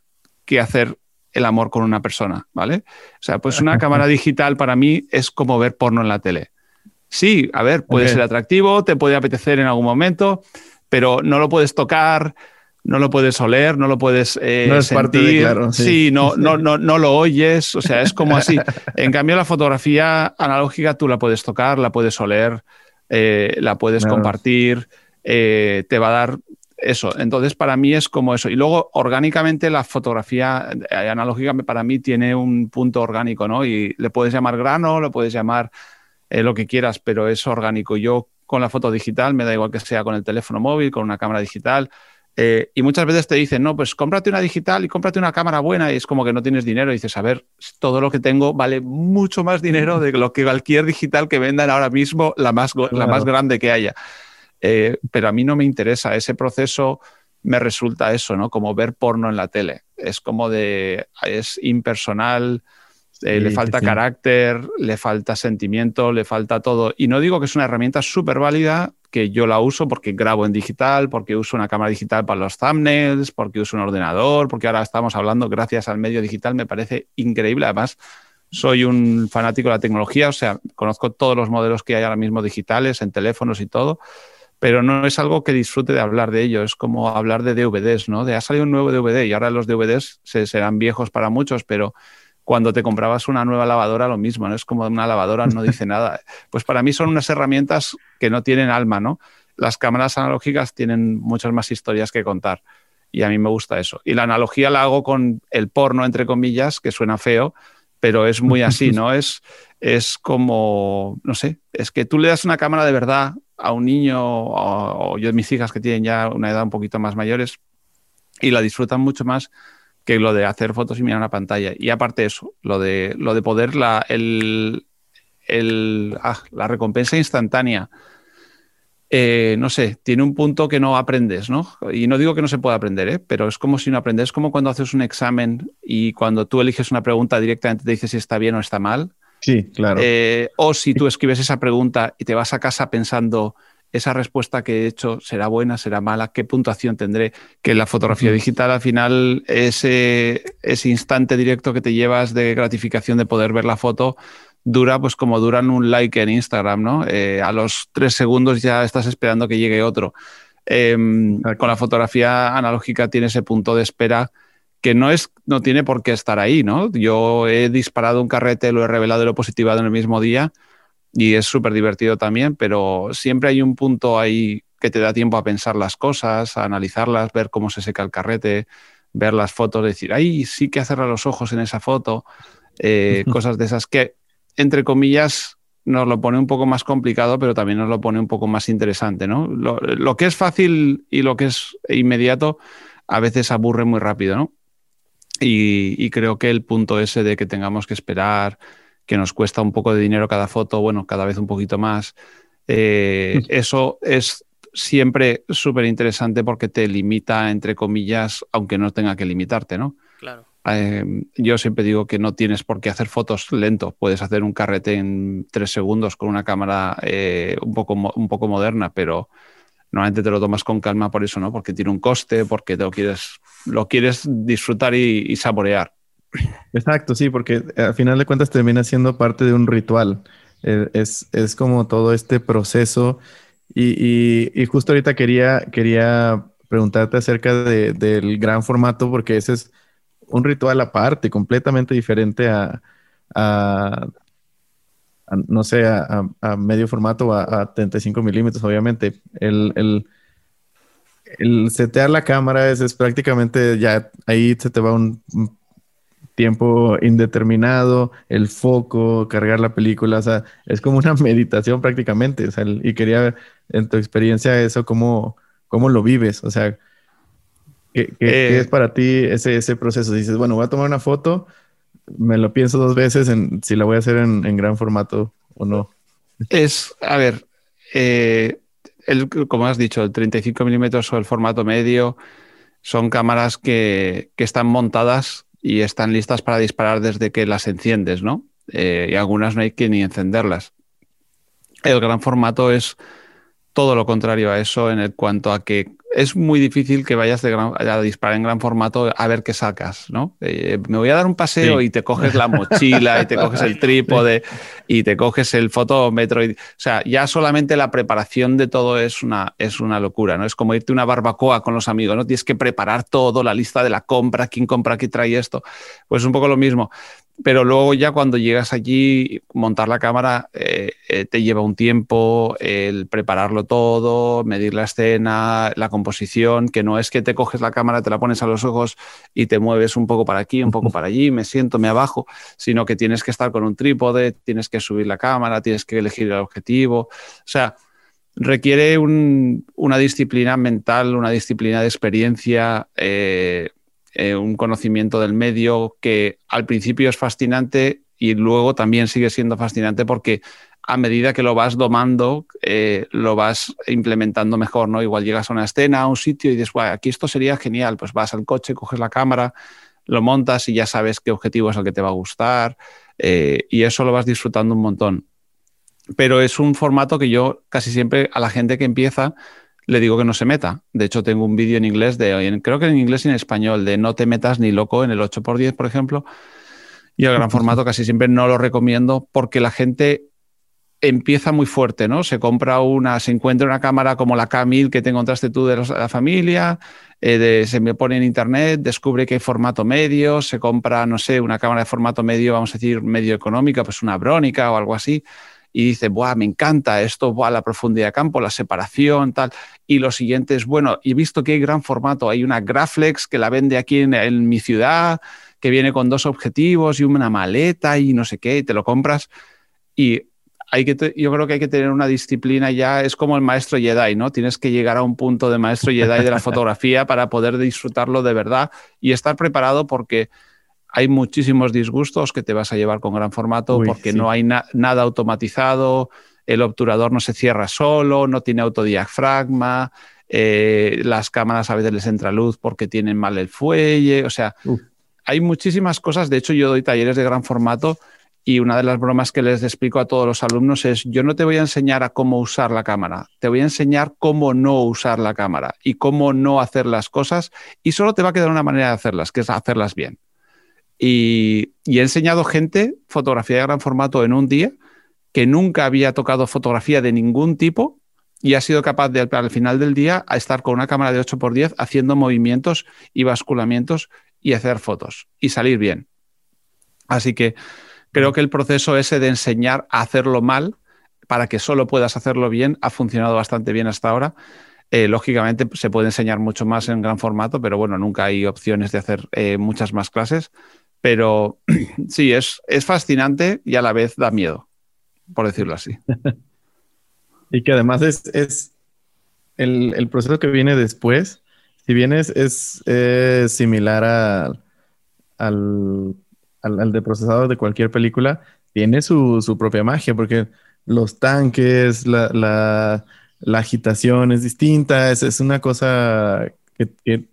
que hacer el amor con una persona, ¿vale? O sea, pues una cámara digital para mí es como ver porno en la tele. Sí, a ver, puede ser atractivo, te puede apetecer en algún momento, pero no lo puedes tocar, no lo puedes oler, no lo puedes eh, no es Parte de, claro, sí, no, no, no, no lo oyes, o sea, es como así. En cambio, la fotografía analógica tú la puedes tocar, la puedes oler, eh, la puedes compartir, eh, te va a dar eso. Entonces, para mí es como eso. Y luego, orgánicamente, la fotografía analógica para mí tiene un punto orgánico, ¿no? Y le puedes llamar grano, lo puedes llamar lo que quieras, pero es orgánico. Yo con la foto digital, me da igual que sea con el teléfono móvil, con una cámara digital. Eh, y muchas veces te dicen, no, pues cómprate una digital y cómprate una cámara buena y es como que no tienes dinero y dices, a ver, todo lo que tengo vale mucho más dinero de lo que cualquier digital que vendan ahora mismo, la más, la más grande que haya. Eh, pero a mí no me interesa, ese proceso me resulta eso, ¿no? Como ver porno en la tele. Es como de, es impersonal, eh, le falta carácter, le falta sentimiento, le falta todo. Y no digo que es una herramienta súper válida, que yo la uso porque grabo en digital, porque uso una cámara digital para los thumbnails, porque uso un ordenador, porque ahora estamos hablando gracias al medio digital, me parece increíble. Además, soy un fanático de la tecnología, o sea, conozco todos los modelos que hay ahora mismo digitales, en teléfonos y todo, pero no es algo que disfrute de hablar de ello, es como hablar de DVDs, ¿no? De ha salido un nuevo DVD y ahora los DVDs se, serán viejos para muchos, pero cuando te comprabas una nueva lavadora, lo mismo, ¿no? Es como una lavadora, no dice nada. Pues para mí son unas herramientas que no tienen alma, ¿no? Las cámaras analógicas tienen muchas más historias que contar y a mí me gusta eso. Y la analogía la hago con el porno, entre comillas, que suena feo, pero es muy así, ¿no? Es, es como, no sé, es que tú le das una cámara de verdad a un niño o, o yo mis hijas que tienen ya una edad un poquito más mayores y la disfrutan mucho más que lo de hacer fotos y mirar una pantalla. Y aparte eso, lo de, lo de poder la, el, ah, la recompensa instantánea. Eh, no sé, tiene un punto que no aprendes, ¿no? Y no digo que no se pueda aprender, ¿eh? pero es como si no aprendes, es como cuando haces un examen y cuando tú eliges una pregunta directamente te dice si está bien o está mal. Sí, claro. Eh, o si tú escribes esa pregunta y te vas a casa pensando, esa respuesta que he hecho será buena, será mala, qué puntuación tendré, que la fotografía digital al final ese, ese instante directo que te llevas de gratificación de poder ver la foto dura pues como duran un like en Instagram, ¿no? Eh, a los tres segundos ya estás esperando que llegue otro. Em, con la fotografía analógica tiene ese punto de espera que no, es, no tiene por qué estar ahí, ¿no? Yo he disparado un carrete, lo he revelado y lo he positivado en el mismo día y es súper divertido también, pero siempre hay un punto ahí que te da tiempo a pensar las cosas, a analizarlas, ver cómo se seca el carrete, ver las fotos, decir, ay, sí que cerrar los ojos en esa foto, eh, cosas de esas que, entre comillas, nos lo pone un poco más complicado, pero también nos lo pone un poco más interesante, ¿no? Lo, que es fácil y lo que es inmediato a veces aburre muy rápido, ¿no? Y, creo que el punto ese de que tengamos que esperar, que nos cuesta un poco de dinero cada foto, bueno, cada vez un poquito más, eh, eso es siempre súper interesante porque te limita, entre comillas, aunque no tenga que limitarte, ¿no? Claro. Em, yo siempre digo que no tienes por qué hacer fotos lento, puedes hacer un carrete en tres segundos con una cámara eh, un, poco, un poco moderna, pero normalmente te lo tomas con calma por eso, ¿no? Porque tiene un coste, porque te lo quieres, lo quieres disfrutar y, saborear. Exacto, sí, porque al final de cuentas termina siendo parte de un ritual. Eh, es, es, como todo este proceso. Y, y, justo ahorita quería, quería preguntarte acerca de, del gran formato, porque ese es un ritual aparte, completamente diferente a, no sé, a, medio formato, a, a 35 milímetros, obviamente. El, el, el, setear la cámara es, prácticamente ya ahí se te va un, tiempo indeterminado, el foco, cargar la película, o sea, es como una meditación prácticamente. O sea, y quería ver en tu experiencia eso, cómo, cómo lo vives, o sea, ¿Qué, eh, es para ti ese, ese proceso? Dices, bueno, voy a tomar una foto, me lo pienso dos veces en si la voy a hacer en, gran formato o no. Es, a ver, eh, el, como has dicho, el 35 milímetros o el formato medio son cámaras que, que, están montadas y están listas para disparar desde que las enciendes, ¿no? Eh, y algunas no hay que ni encenderlas. El gran formato es todo lo contrario a eso en el cuanto a que es muy difícil que vayas de a disparar en gran formato a ver qué sacas, ¿no? Eh, me voy a dar un paseo y te coges la mochila y te coges el trípode y te coges el fotómetro. o sea, ya solamente la preparación de todo es una, es una locura, ¿no? Es como irte a una barbacoa con los amigos, ¿no? Tienes que preparar todo, la lista de la compra, quién compra, quién trae esto. Pues un poco lo mismo pero luego ya cuando llegas allí, montar la cámara eh, eh, te lleva un tiempo, el prepararlo todo, medir la escena, la composición, que no es que te coges la cámara, te la pones a los ojos y te mueves un poco para aquí, un poco para allí, me siento, me abajo, sino que tienes que estar con un trípode, tienes que subir la cámara, tienes que elegir el objetivo. O sea, requiere una disciplina mental, una disciplina de experiencia. Eh, eh, un conocimiento del medio que al principio es fascinante y luego también sigue siendo fascinante porque a medida que lo vas domando, eh, lo vas implementando mejor, ¿no? Igual llegas a una escena, a un sitio y dices, aquí esto sería genial, pues vas al coche, coges la cámara, lo montas y ya sabes qué objetivo es el que te va a gustar eh, y eso lo vas disfrutando un montón. Pero es un formato que yo casi siempre a la gente que empieza le digo que no se meta. De hecho, tengo un vídeo en inglés, de, creo que en inglés y en español, de no te metas ni loco en el 8x10, por ejemplo. Y el gran formato casi siempre no lo recomiendo porque la gente empieza muy fuerte, ¿no? Se compra una, se encuentra una cámara como la K1000 que te encontraste tú de, la familia, eh, se me pone en internet, descubre que hay formato medio, se compra, no sé, una cámara de formato medio, vamos a decir, medio económica, pues una brónica o algo así y dice, Buah, me encanta esto, Buah, la profundidad de campo, la separación, tal. Y lo siguiente es, bueno, he visto que hay gran formato, hay una Graflex que la vende aquí en, mi ciudad, que viene con dos objetivos y una maleta y no sé qué, y te lo compras. Y hay que yo creo que hay que tener una disciplina ya, es como el maestro Jedi, ¿no? Tienes que llegar a un punto de maestro Jedi de la fotografía para poder disfrutarlo de verdad y estar preparado porque hay muchísimos disgustos que te vas a llevar con gran formato porque no hay nada automatizado, el obturador no se cierra solo, no tiene autodiafragma, eh, las cámaras a veces les entra luz porque tienen mal el fuelle, o sea, hay muchísimas cosas. De hecho, yo doy talleres de gran formato y una de las bromas que les explico a todos los alumnos es, yo no te voy a enseñar a cómo usar la cámara, te voy a enseñar cómo no usar la cámara y cómo no hacer las cosas y solo te va a quedar una manera de hacerlas, que es hacerlas bien. Y, he enseñado gente fotografía de gran formato en un día que nunca había tocado fotografía de ningún tipo y ha sido capaz de al final del día estar con una cámara de 8x10 haciendo movimientos y basculamientos y hacer fotos y salir bien. Así que creo que el proceso ese de enseñar a hacerlo mal para que solo puedas hacerlo bien ha funcionado bastante bien hasta ahora. Eh, lógicamente se puede enseñar mucho más en gran formato, pero bueno, nunca hay opciones de hacer eh, muchas más clases. Pero sí, es, es fascinante y a la vez da miedo. por decirlo así. y que además es, es el, proceso que viene después, si bien es, es, similar al, al, de procesador de cualquier película, tiene su, propia magia, porque los tanques, la, agitación es distinta, es, es una cosa que,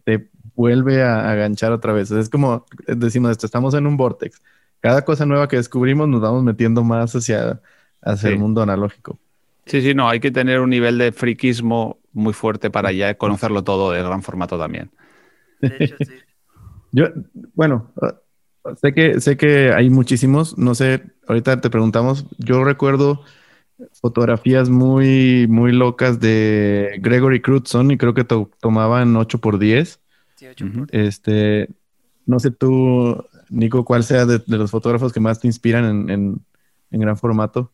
te vuelve a, aganchar otra vez. Es como decimos esto, estamos en un vortex. Cada cosa nueva que descubrimos nos vamos metiendo más hacia, hacia el mundo analógico. Sí, sí, no, hay que tener un nivel de friquismo muy fuerte para ya conocerlo todo de gran formato también. De hecho, sí. Yo, bueno, sé que, sé que hay muchísimos, no sé, ahorita te preguntamos, yo recuerdo fotografías muy, muy locas de Gregory Crutzen y creo que tomaban 8 por 10. Sí, 8 por 10. Este, no sé tú, Nico, cuál sea de, los fotógrafos que más te inspiran en gran formato.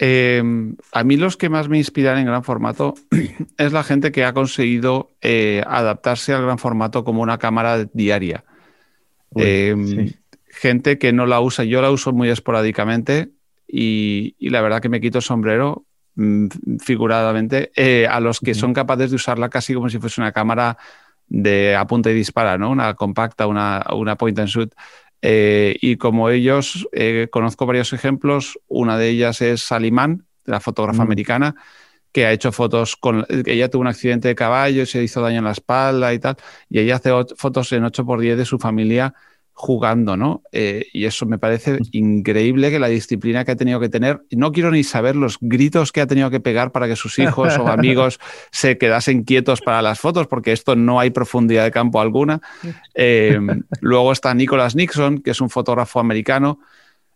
Em, a mí los que más me inspiran en gran formato es la gente que ha conseguido eh, adaptarse al gran formato como una cámara diaria. Em, gente que no la usa, yo la uso muy esporádicamente y, la verdad que me quito el sombrero mm, figuradamente eh, a los que son capaces de usarla casi como si fuese una cámara de apunta y dispara, ¿no? Una compacta, una, una point and shoot. Eh, y como ellos, eh, conozco varios ejemplos. Una de ellas es Salimán, la fotógrafa mm. americana, que ha hecho fotos con. Ella tuvo un accidente de caballo, se hizo daño en la espalda y tal. Y ella hace fotos en 8x10 de su familia jugando, ¿no? Eh, y eso me parece increíble que la disciplina que ha tenido que tener, no quiero ni saber los gritos que ha tenido que pegar para que sus hijos o amigos se quedasen quietos para las fotos, porque esto no hay profundidad de campo alguna. Eh, luego está Nicholas Nixon, que es un fotógrafo americano.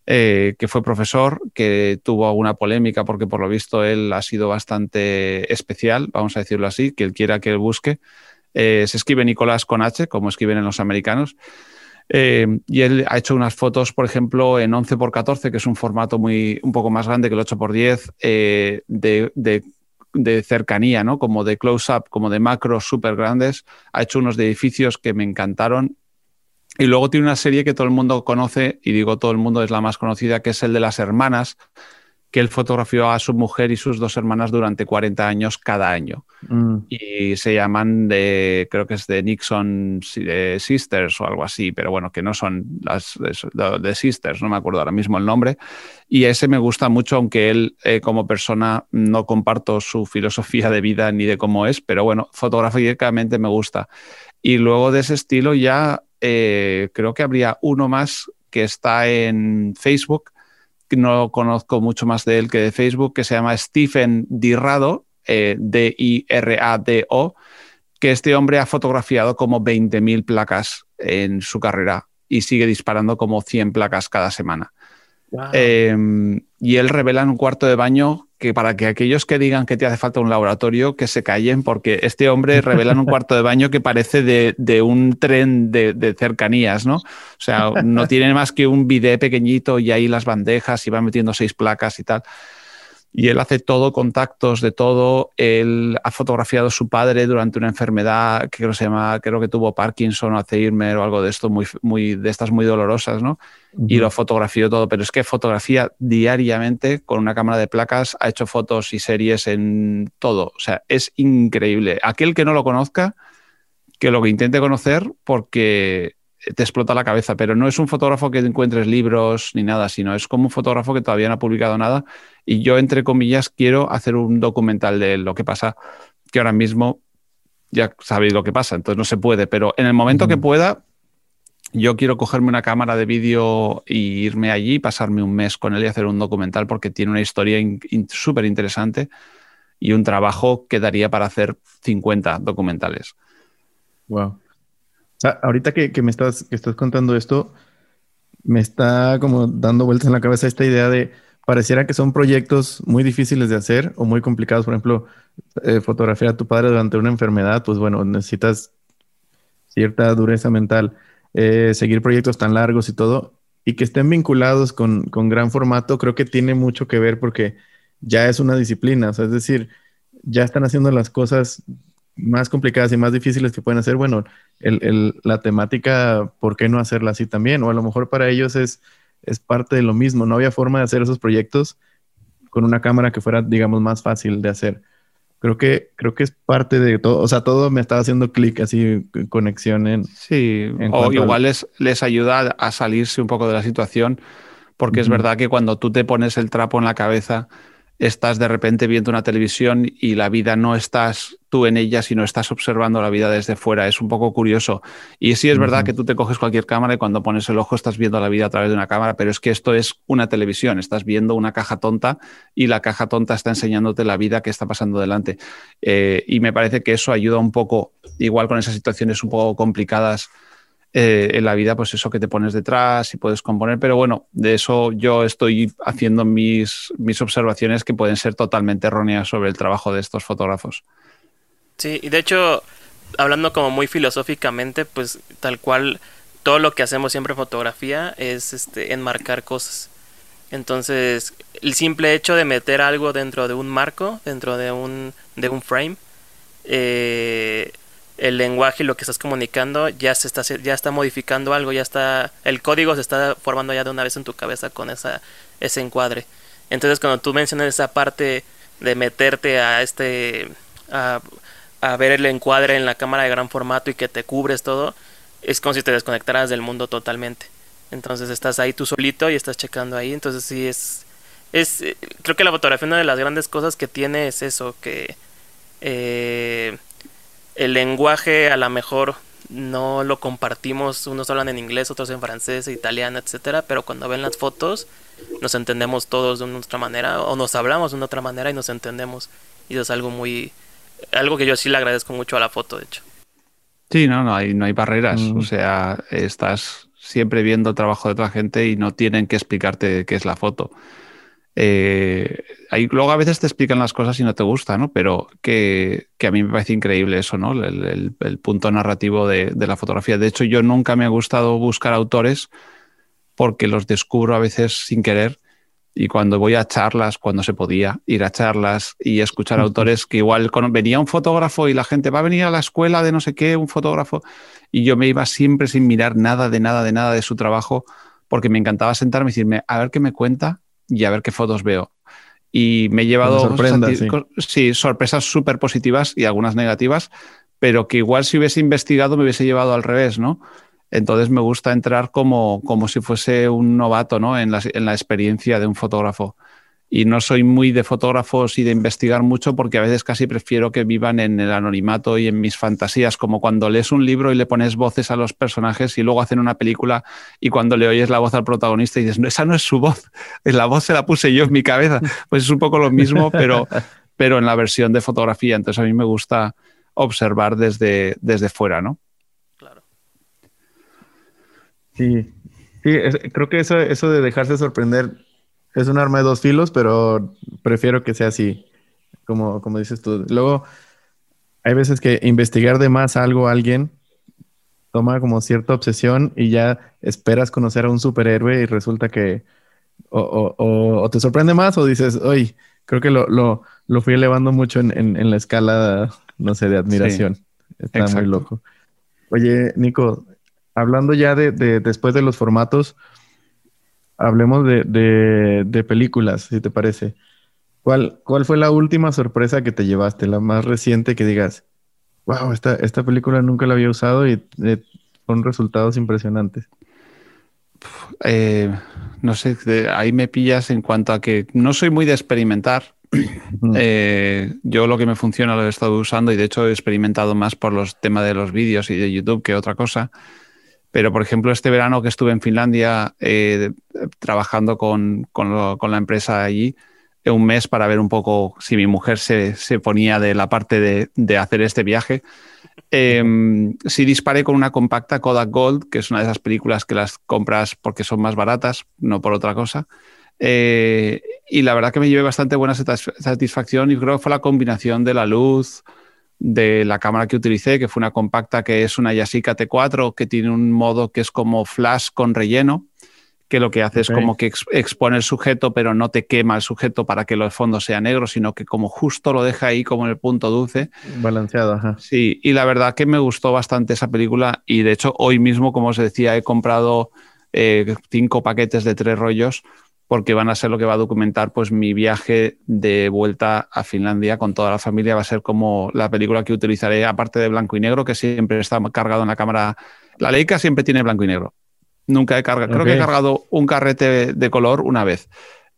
Eh, que fue profesor, que tuvo alguna polémica porque por lo visto él ha sido bastante especial, vamos a decirlo así, que él quiera que él busque. se escribe Nicolás con H, como escriben en los americanos. Eh, y él ha hecho unas fotos, por ejemplo, en 11 x 14, que es un formato muy, un poco más grande que el 8 x 10, de, cercanía, ¿no? Como de close-up, como de macros súper grandes. Ha hecho unos de edificios que me encantaron. Y luego tiene una serie que todo el mundo conoce, y digo todo el mundo es la más conocida, que es el de las hermanas, que él fotografió a su mujer y sus dos hermanas durante 40 años cada año. Mm. Y se llaman de, creo que es de Nixon Sisters o algo así, pero bueno, que no son las de, Sisters, no me acuerdo ahora mismo el nombre. Y ese me gusta mucho, aunque él eh, como persona no comparto su filosofía de vida ni de cómo es, pero bueno, fotográficamente me gusta. Y luego de ese estilo ya eh, creo que habría uno más que está en Facebook no conozco mucho más de él que de Facebook, que se llama Stephen Dirrado, eh, D-I-R-A-D-O, que este hombre ha fotografiado como 20.000 placas en su carrera y sigue disparando como 100 placas cada semana. Em, y él revela en un cuarto de baño que para que aquellos que digan que te hace falta un laboratorio, que se callen, porque este hombre revela en un cuarto de baño que parece de, un tren de, cercanías, ¿no? O sea, no tiene más que un bidet pequeñito y ahí las bandejas y va metiendo seis placas y tal y él hace todo, contactos de todo. Él ha fotografiado a su padre durante una enfermedad que creo que se llama, creo que tuvo Parkinson o Alzheimer o algo de esto, muy, muy, de estas muy dolorosas, ¿no? Y lo fotografió todo, pero es que fotografía diariamente con una cámara de placas, ha hecho fotos y series en todo. O sea, es increíble. Aquel que no lo conozca, que lo que intente conocer, porque te explota la cabeza, pero no es un fotógrafo que encuentres libros ni nada, sino es como un fotógrafo que todavía no ha publicado nada. Y yo, entre comillas, quiero hacer un documental de lo que pasa, que ahora mismo ya sabéis lo que pasa, entonces no se puede, pero en el momento que pueda, yo quiero cogerme una cámara de vídeo e irme allí, pasarme un mes con él y hacer un documental porque tiene una historia súper interesante y un trabajo que daría para hacer 50 documentales. Wow ahorita que, me estás, que estás contando esto, me está como dando vueltas en la cabeza esta idea de pareciera que son proyectos muy difíciles de hacer o muy complicados. Por ejemplo, eh, fotografiar a tu padre durante una enfermedad, pues bueno, necesitas cierta dureza mental. Eh, seguir proyectos tan largos y todo, y que estén vinculados con, con, gran formato, creo que tiene mucho que ver porque ya es una disciplina, es decir, ya están haciendo las cosas más complicadas y más difíciles que pueden hacer, bueno, el, la temática, ¿por qué no hacerla así también? O a lo mejor para ellos es, es parte de lo mismo, no había forma de hacer esos proyectos con una cámara que fuera, digamos, más fácil de hacer. Creo que, creo que es parte de todo, o sea, todo me estaba haciendo clic así, conexión en... Sí, o igual les, les ayuda a salirse un poco de la situación, porque es verdad que cuando tú te pones el trapo en la cabeza, estás de repente viendo una televisión y la vida no estás tú en ella, sino estás observando la vida desde fuera. Es un poco curioso. Y sí es verdad que tú te coges cualquier cámara y cuando pones el ojo estás viendo la vida a través de una cámara, pero es que esto es una televisión, estás viendo una caja tonta y la caja tonta está enseñándote la vida que está pasando delante. Eh, y me parece que eso ayuda un poco, igual con esas situaciones un poco complicadas eh, en la vida, pues eso que te pones detrás y puedes componer. Pero bueno, de eso yo estoy haciendo mis, mis observaciones que pueden ser totalmente erróneas sobre el trabajo de estos fotógrafos. Sí, y de hecho, hablando como muy filosóficamente, pues tal cual todo lo que hacemos siempre en fotografía es este, enmarcar cosas. Entonces, el simple hecho de meter algo dentro de un marco, dentro de un, de un frame, eh, el lenguaje y lo que estás comunicando ya se está ya está modificando algo, ya está el código se está formando ya de una vez en tu cabeza con esa ese encuadre. Entonces, cuando tú mencionas esa parte de meterte a este a, ver el encuadre en la cámara de gran formato y que te cubres todo, es como si te desconectaras del mundo totalmente. Entonces, estás ahí tú solito y estás checando ahí, entonces sí es es creo que la fotografía una de las grandes cosas que tiene es eso que eh, el lenguaje a lo mejor no lo compartimos, unos hablan en inglés, otros en francés, italiano, etcétera, pero cuando ven las fotos nos entendemos todos de una otra manera o nos hablamos de una otra manera y nos entendemos y eso es algo muy algo que yo sí le agradezco mucho a la foto, de hecho. Sí, no, no hay no hay barreras, mm. o sea, estás siempre viendo el trabajo de otra gente y no tienen que explicarte qué es la foto. Eh, luego a veces te explican las cosas y no te gusta, ¿no? Pero que, a mí me parece increíble eso, ¿no? El, punto narrativo de, la fotografía. De hecho, yo nunca me ha gustado buscar autores porque los descubro a veces sin querer. Y cuando voy a charlas, cuando se podía ir a charlas y escuchar autores que igual venía un fotógrafo y la gente va a venir a la escuela de no sé qué, un fotógrafo, y yo me iba siempre sin mirar nada de nada de nada de su trabajo porque me encantaba sentarme y decirme, a ver qué me cuenta y a ver qué fotos veo. Y me he llevado sí. sorpresas súper positivas y algunas negativas, pero que igual si hubiese investigado me hubiese llevado al revés, ¿no? Entonces me gusta entrar como, como si fuese un novato ¿no? en, la, en la experiencia de un fotógrafo y no soy muy de fotógrafos y de investigar mucho porque a veces casi prefiero que vivan en el anonimato y en mis fantasías, como cuando lees un libro y le pones voces a los personajes y luego hacen una película y cuando le oyes la voz al protagonista y dices, no, esa no es su voz, la voz se la puse yo en mi cabeza. Pues es un poco lo mismo, pero, pero en la versión de fotografía. Entonces a mí me gusta observar desde, desde fuera, ¿no? Claro. Sí, sí creo que eso, eso de dejarse sorprender es un arma de dos filos, pero prefiero que sea así, como, como dices tú. Luego, hay veces que investigar de más algo a alguien toma como cierta obsesión y ya esperas conocer a un superhéroe y resulta que o, te sorprende más o dices, oye, creo que lo, lo, lo fui elevando mucho en, en, la escala, no sé, de admiración. Está muy loco. Oye, Nico, hablando ya de, de después de los formatos, hablemos de, películas, si te parece. ¿Cuál, ¿Cuál fue la última sorpresa que te llevaste? La más reciente que digas, wow, esta, esta película nunca la había usado y eh, son resultados impresionantes. Eh, no sé, ahí me pillas en cuanto a que no soy muy de experimentar. Eh, yo lo que me funciona lo he estado usando y de hecho he experimentado más por los temas de los vídeos y de YouTube que otra cosa. Pero, por ejemplo, este verano que estuve en Finlandia eh, trabajando con, la empresa allí, eh, un mes para ver un poco si mi mujer se, ponía de la parte de, hacer este viaje. Eh, sí disparé con una compacta Kodak Gold, que es una de esas películas que las compras porque son más baratas, no por otra cosa. Eh, y la verdad que me llevé bastante buena satisfacción y creo que fue la combinación de la luz, de la cámara que utilicé, que fue una compacta que es una Yashica T4, que tiene un modo que es como flash con relleno, que lo que hace es como que expone el sujeto, pero no te quema el sujeto para que los fondos sean negros, sino que como justo lo deja ahí como en el punto dulce. Balanceado, ajá. Sí, y la verdad que me gustó bastante esa película y de hecho hoy mismo, como os decía, he comprado eh, cinco paquetes de tres rollos porque van a ser lo que va a documentar pues mi viaje de vuelta a Finlandia con toda la familia. Va a ser como la película que utilizaré, aparte de blanco y negro, que siempre está cargado en la cámara. La Leica siempre tiene blanco y negro. Nunca he cargado, creo que he cargado un carrete de color una vez.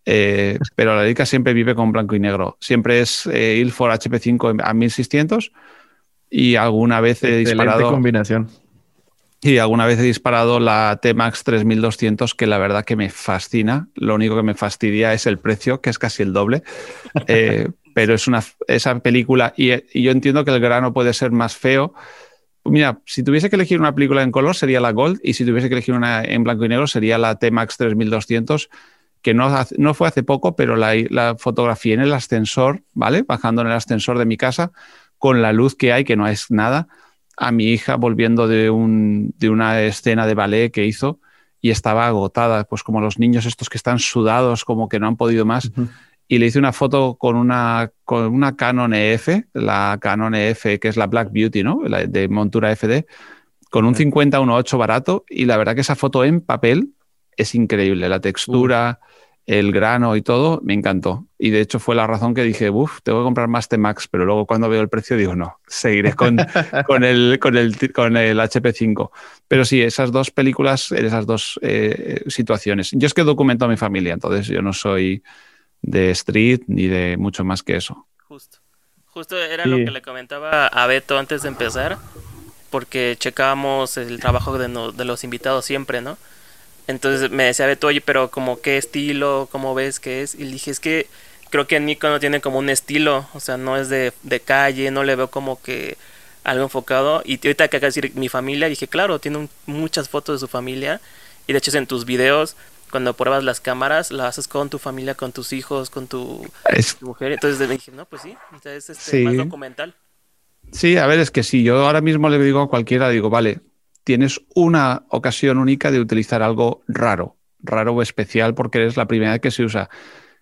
Eh, pero la Leica siempre vive con blanco y negro. Siempre es eh, Ilford HP5 a 1600 y alguna vez he disparado. combinación. Y alguna vez he disparado la T-Max 3200, que la verdad que me fascina. Lo único que me fastidia es el precio, que es casi el doble. Eh, pero es una, esa película, y, yo entiendo que el grano puede ser más feo. Mira, si tuviese que elegir una película en color sería la Gold, y si tuviese que elegir una en blanco y negro sería la T-Max 3200 que no, no, fue hace poco, pero la, la fotografié en el ascensor, ¿vale? Bajando en el ascensor de mi casa, con la luz que hay, que no es nada a mi hija volviendo de, un, de una escena de ballet que hizo y estaba agotada, pues como los niños estos que están sudados, como que no han podido más. Y le hice una foto con una, con una Canon EF, la Canon EF, que es la Black Beauty, ¿no? La de montura FD, con un 50-1.8 barato. Y la verdad que esa foto en papel es increíble. La textura, el grano y todo, me encantó. Y de hecho fue la razón que dije, uff, tengo que comprar más T-Max, pero luego cuando veo el precio digo, no, seguiré con, con, el, con, el, con el HP5. Pero sí, esas dos películas, esas dos eh, situaciones. Yo es que documento a mi familia, entonces yo no soy de street ni de mucho más que eso. Justo. Justo era lo que le comentaba a Beto antes de empezar, porque checábamos el trabajo de, de los invitados siempre, ¿no? Entonces me decía Beto, oye, pero como qué estilo, cómo ves que es. Y le dije, es que creo que Nico no tiene como un estilo, o sea, no es de, calle, no le veo como que algo enfocado. Y ahorita que acá decir mi familia, dije, claro, tiene muchas fotos de su familia. Y de hecho en tus videos, cuando pruebas las cámaras, las haces con tu familia, con tus hijos, con tu, mujer. Entonces dije, no, pues sí, es este, más documental. Sí, a ver, es que si yo ahora mismo le digo a cualquiera, digo, vale, tienes una ocasión única de utilizar algo raro, raro o especial porque eres la primera vez que se usa.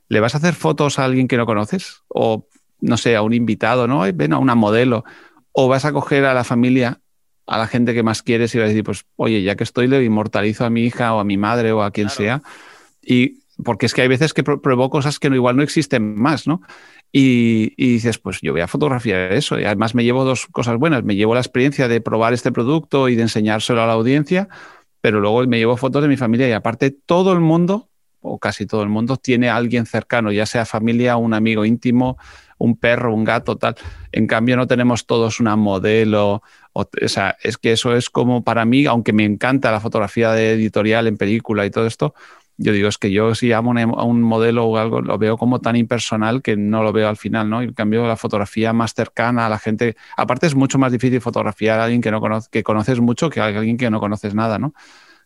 ¿Le vas a hacer fotos a alguien que no conoces? O, no sé, a un invitado, ¿no? Ven a una modelo. O vas a coger a la familia, a la gente que más quieres y vas a decir, pues, oye, ya que estoy, le inmortalizo a mi hija o a mi madre o a quien sea. Y porque es que hay veces que pruebo cosas que no, igual no existen más, ¿no? Y, dices, pues yo voy a fotografiar eso. Y además me llevo dos cosas buenas. Me llevo la experiencia de probar este producto y de enseñárselo a la audiencia, pero luego me llevo fotos de mi familia y aparte todo el mundo, o casi todo el mundo, tiene alguien cercano, ya sea familia, un amigo íntimo, un perro, un gato, tal. En cambio no tenemos todos una modelo. O, o sea, es que eso es como para mí, aunque me encanta la fotografía de editorial en película y todo esto, yo digo, es que yo si amo a un modelo o algo, lo veo como tan impersonal que no lo veo al final, ¿no? Y en cambio, la fotografía más cercana a la gente, aparte es mucho más difícil fotografiar a alguien que, no que conoces mucho que a alguien que no conoces nada, ¿no?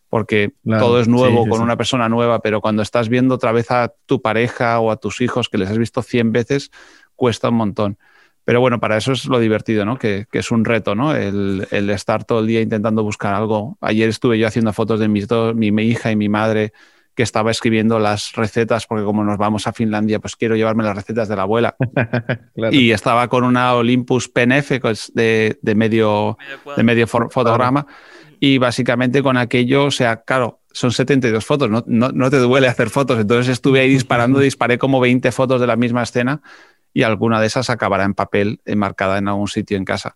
Porque todo es nuevo con una persona nueva, pero cuando estás viendo otra vez a tu pareja o a tus hijos que les has visto 100 veces, cuesta un montón. Pero bueno, para eso es lo divertido, ¿no? Que, es un reto, ¿no? El, el, estar todo el día intentando buscar algo. Ayer estuve yo haciendo fotos de mis dos, mi hija y mi madre que estaba escribiendo las recetas, porque como nos vamos a Finlandia, pues quiero llevarme las recetas de la abuela. Y estaba con una Olympus PNF de, de medio, de medio fotograma. Y básicamente con aquello, o sea, claro, son 72 fotos, no, no, te duele hacer fotos. Entonces estuve ahí disparando, disparé como 20 fotos de la misma escena y alguna de esas acabará en papel enmarcada en algún sitio en casa.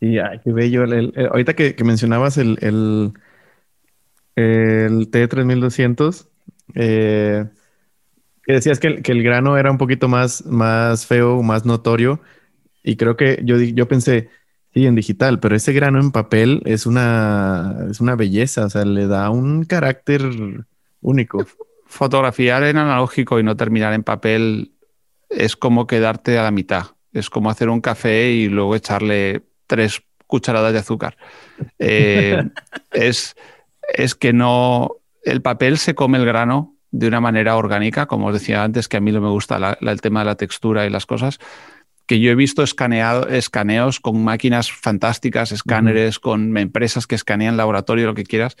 Y ay, qué bello. ahorita que, mencionabas el, el T3200, eh, que decías que el, grano era un poquito más, más feo, más notorio, y creo que yo, yo pensé, sí, en digital, pero ese grano en papel es una, es una belleza, o sea, le da un carácter único. Fotografiar en analógico y no terminar en papel es como quedarte a la mitad. Es como hacer un café y luego echarle tres cucharadas de azúcar. Eh, es, es que no, el papel se come el grano de una manera orgánica, como os decía antes, que a mí no me gusta el tema de la textura y las cosas, que yo he visto escaneado, escaneos con máquinas fantásticas, escáneres, con empresas que escanean laboratorio, lo que quieras,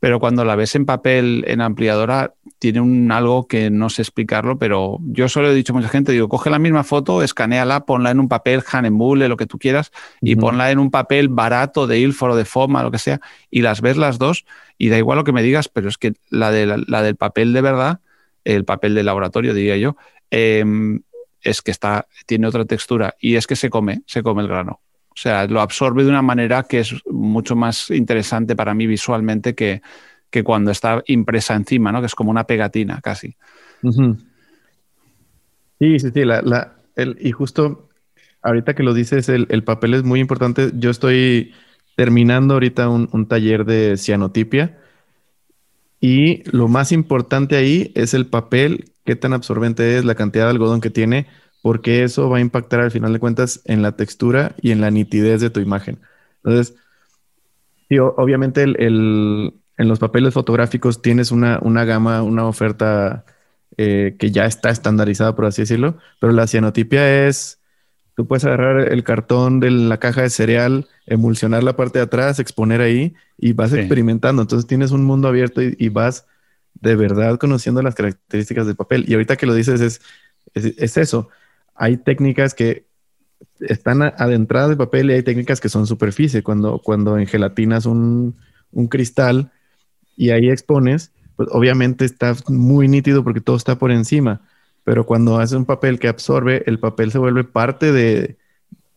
pero cuando la ves en papel, en ampliadora, tiene un algo que no sé explicarlo, pero yo solo he dicho a mucha gente, digo, coge la misma foto, escaneala, ponla en un papel Hanemule, lo que tú quieras, y ponla en un papel barato de Ilford o de Foma, lo que sea, y las ves las dos, y da igual lo que me digas, pero es que la, de, la, del papel de verdad, el papel de laboratorio, diría yo, em, es que está, tiene otra textura, y es que se come, se come el grano. O sea, lo absorbe de una manera que es mucho más interesante para mí visualmente que, cuando está impresa encima, ¿no? Que es como una pegatina casi. Sí, sí, sí. y justo ahorita que lo dices, el, papel es muy importante. Yo estoy terminando ahorita un, un, taller de cianotipia y lo más importante ahí es el papel, qué tan absorbente es, la cantidad de algodón que tiene porque eso va a impactar al final de cuentas en la textura y en la nitidez de tu imagen. Entonces, obviamente en los papeles fotográficos tienes una, gama, una oferta eh, que ya está estandarizada, por así decirlo, pero la cianotipia es, tú puedes agarrar el cartón de la caja de cereal, emulsionar la parte de atrás, exponer ahí y vas experimentando. Entonces tienes un mundo abierto y, vas de verdad conociendo las características del papel. Y ahorita que lo dices es, es eso hay técnicas que están adentradas de papel y hay técnicas que son superficie. Cuando, cuando en gelatinas un, un cristal y ahí expones, pues obviamente está muy nítido porque todo está por encima. Pero cuando haces un papel que absorbe, el papel se vuelve parte de,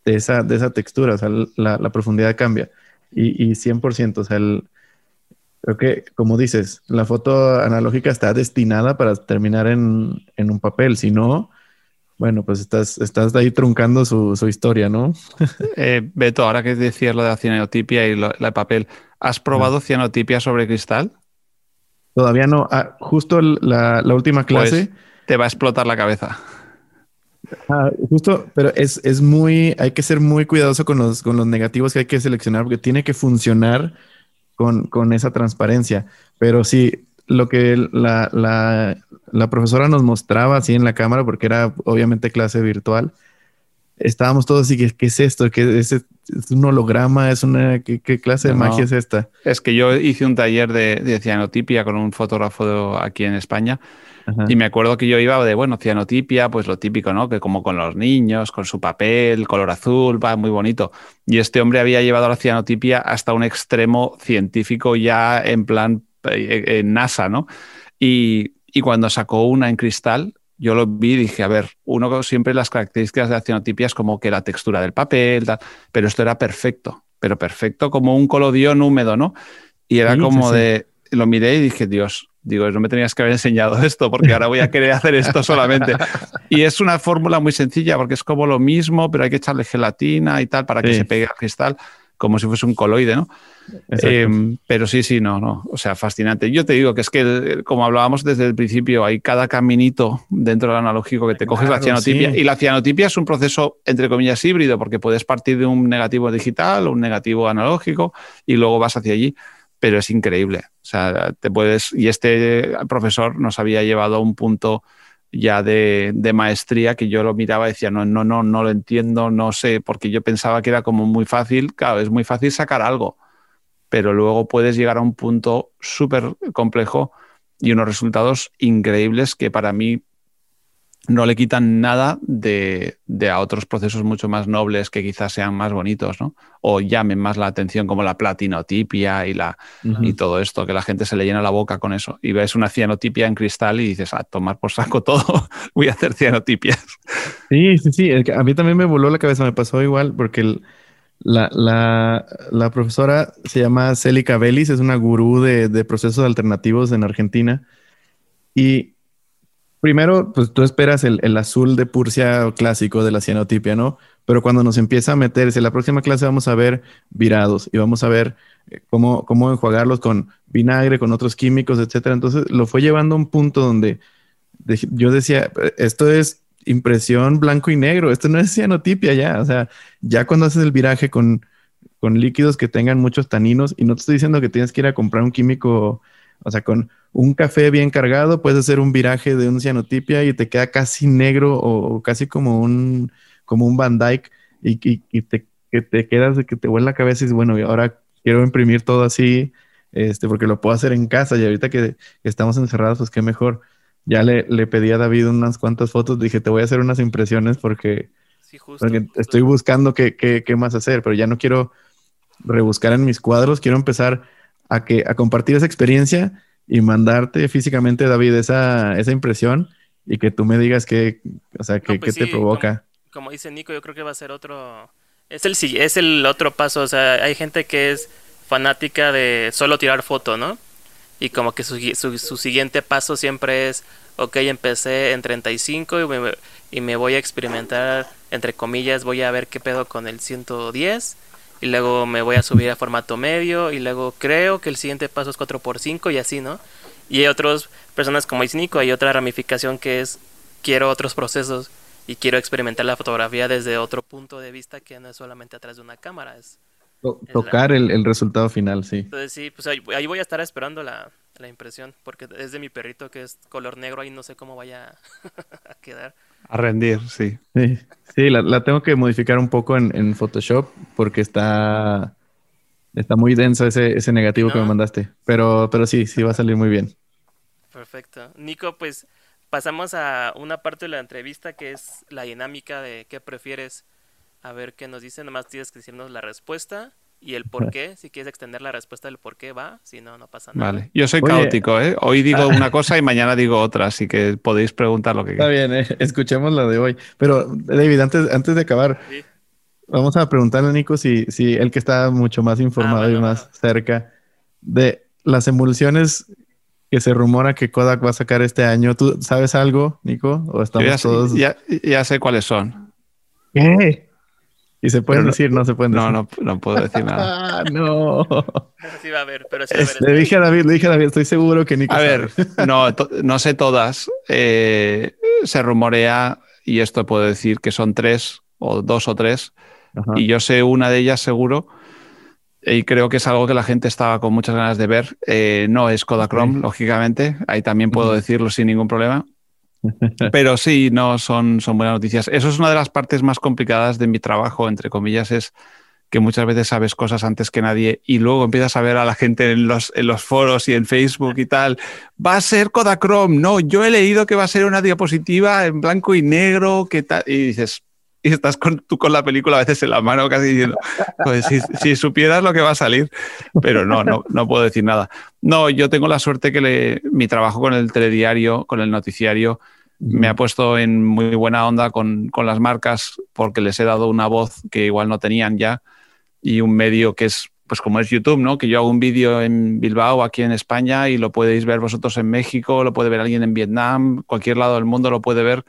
de, esa, de esa textura, o sea, la, la profundidad cambia. Y, y 100%, o sea, el, creo que, como dices, la foto analógica está destinada para terminar en, en un papel. Si no, bueno, pues estás, estás ahí truncando su, historia, ¿no? eh, Beto, ahora que decías lo de la cianotipia y la papel, ¿has probado cianotipia sobre cristal? Todavía no. Ah, justo la, última pues clase. te va a explotar la cabeza. Ah, justo, pero es, es, muy, hay que ser muy cuidadoso con los, con los negativos que hay que seleccionar porque tiene que funcionar con, con esa transparencia. Pero sí, lo que la, la, profesora nos mostraba así en la cámara, porque era obviamente clase virtual, estábamos todos así, ¿qué, qué es esto? ¿Qué, es, es, un holograma? ¿Es una, ¿qué, clase de magia es esta? Es que yo hice un taller de, de cianotipia con un fotógrafo aquí en España y me acuerdo que yo iba de, bueno, cianotipia, pues lo típico, ¿no? Que como con los niños, con su papel, color azul, va muy bonito. Y este hombre había llevado la cianotipia hasta un extremo científico ya en plan en NASA, ¿no? Y, cuando sacó una en cristal, yo lo vi y dije, a ver, uno siempre las características de la cianotipia es como que la textura del papel, pero esto era perfecto, pero perfecto como un colodión húmedo, ¿no? Y era como de, lo miré y dije, Dios, digo, no me tenías que haber enseñado esto porque ahora voy a querer hacer esto solamente. Y es una fórmula muy sencilla porque es como lo mismo, pero hay que echarle gelatina y tal para que se pegue al cristal como si fuese un coloide, ¿no? Eh, pero sí, sí, no, no. O sea, fascinante. Yo te digo que es que, como hablábamos desde el principio, hay cada caminito dentro del analógico que te coges la cianotipia. Y la cianotipia es un proceso, entre comillas, híbrido, porque puedes partir de un negativo digital o un negativo analógico y luego vas hacia allí. Pero es increíble. O sea, te puedes. Y este profesor nos había llevado a un punto ya de, maestría que yo lo miraba y decía, no, no, no, no lo entiendo, no sé, porque yo pensaba que era como muy fácil, claro, es muy fácil sacar algo, pero luego puedes llegar a un punto súper complejo y unos resultados increíbles que para mí no le quitan nada de, a otros procesos mucho más nobles que quizás sean más bonitos, ¿no? O llamen más la atención como la platinotipia y, la, y todo esto, que la gente se le llena la boca con eso. Y ves una cianotipia en cristal y dices, a tomar por saco todo, voy a hacer cianotipias. Sí, sí, sí. A mí también me voló la cabeza, me pasó igual, porque la, la, profesora se llama Celica Belis, es una gurú de, de procesos alternativos en Argentina. Y Primero, pues tú esperas el, azul de Purcia clásico de la cianotipia, ¿no? Pero cuando nos empieza a meterse, la próxima clase vamos a ver virados y vamos a ver eh, cómo, cómo enjuagarlos con vinagre, con otros químicos, etcétera. Entonces lo fue llevando a un punto donde yo decía, esto es impresión blanco y negro, esto no es cianotipia ya. O sea, ya cuando haces el viraje con, con líquidos que tengan muchos taninos, y no te estoy diciendo que tienes que ir a comprar un químico, o sea, con un café bien cargado, puedes hacer un viraje de un cianotipia y te queda casi negro o, casi como un, como un Van Dyke y, te, que te quedas que te huele la cabeza y dices, bueno, y ahora quiero imprimir todo así este, porque lo puedo hacer en casa y ahorita que, estamos encerrados, pues qué mejor. Ya le, le pedí a David unas cuantas fotos, dije, te voy a hacer unas impresiones porque, estoy buscando qué, qué, qué, más hacer, pero ya no quiero rebuscar en mis cuadros, quiero empezar a, que, a compartir esa experiencia y mandarte físicamente, David, esa, esa impresión y que tú me digas qué, o sea, qué, pues te provoca. Como, dice Nico, yo creo que va a ser otro, es el, es el otro paso, o sea, hay gente que es fanática de solo tirar foto, ¿no? Y como que su, su, siguiente paso siempre es, ok, empecé en 35 y me, y me voy a experimentar, entre comillas, voy a ver qué pedo con el 110 y luego me voy a subir a formato medio y luego creo que el siguiente paso es 4x5 y así, ¿no? Y hay otras personas como Isnico, hay otra ramificación que es quiero otros procesos y quiero experimentar la fotografía desde otro punto de vista que no es solamente atrás de una cámara, es tocar el, resultado final, sí. Entonces sí, pues ahí, voy a estar esperando la, impresión, porque es de mi perrito que es color negro, ahí no sé cómo vaya a quedar. A rendir, sí. Sí, la, tengo que modificar un poco en, Photoshop porque está, está muy denso ese, ese negativo que me mandaste. Pero, pero sí, sí va a salir muy bien. Perfecto. Nico, pues pasamos a una parte de la entrevista que es la dinámica de qué prefieres a ver qué nos dice. Nomás tienes que decirnos la respuesta y el por qué. Si quieres extender la respuesta del por qué va, si no, no pasa nada. Vale, yo soy caótico, ¿eh? Hoy digo una cosa y mañana digo otra, así que podéis preguntar lo que queráis. Está bien, ¿eh? escuchemos la de hoy. Pero, David, antes, antes de acabar, vamos a preguntarle a Nico si, si él que está mucho más informado ah, y más cerca de las emulsiones que se rumora que Kodak va a sacar este año. ¿Tú sabes algo, Nico? ¿O estamos ya, todos... ya, ya sé cuáles son. ¿Qué? ¿Y se pueden decir? No se pueden decir. No, no, puedo decir nada. ah, no. Sí va a haber, pero sí va a haber. Le dije a David, le dije a David, estoy seguro que Nico A ver, no, no sé todas. Eh, se rumorea, y esto puedo decir que son tres, o dos o tres, y yo sé una de ellas seguro, y creo que es algo que la gente estaba con muchas ganas de ver. Eh, no es Kodachrome, lógicamente, ahí también puedo decirlo sin ningún problema. Pero sí, no, son, son buenas noticias. Eso es una de las partes más complicadas de mi trabajo, entre comillas, es que muchas veces sabes cosas antes que nadie y luego empiezas a ver a la gente en los, en los foros y en Facebook y tal. Va a ser Kodachrome. No, yo he leído que va a ser una diapositiva en blanco y negro. ¿qué tal? Y dices, y estás con, tú con la película a veces en la mano casi diciendo, pues si, supieras lo que va a salir, pero no, no, no puedo decir nada. No, yo tengo la suerte que le, mi trabajo con el telediario, con el noticiario, me ha puesto en muy buena onda con, con, las marcas porque les he dado una voz que igual no tenían ya y un medio que es, pues como es YouTube, ¿no? Que yo hago un vídeo en Bilbao, aquí en España, y lo podéis ver vosotros en México, lo puede ver alguien en Vietnam, cualquier lado del mundo lo puede ver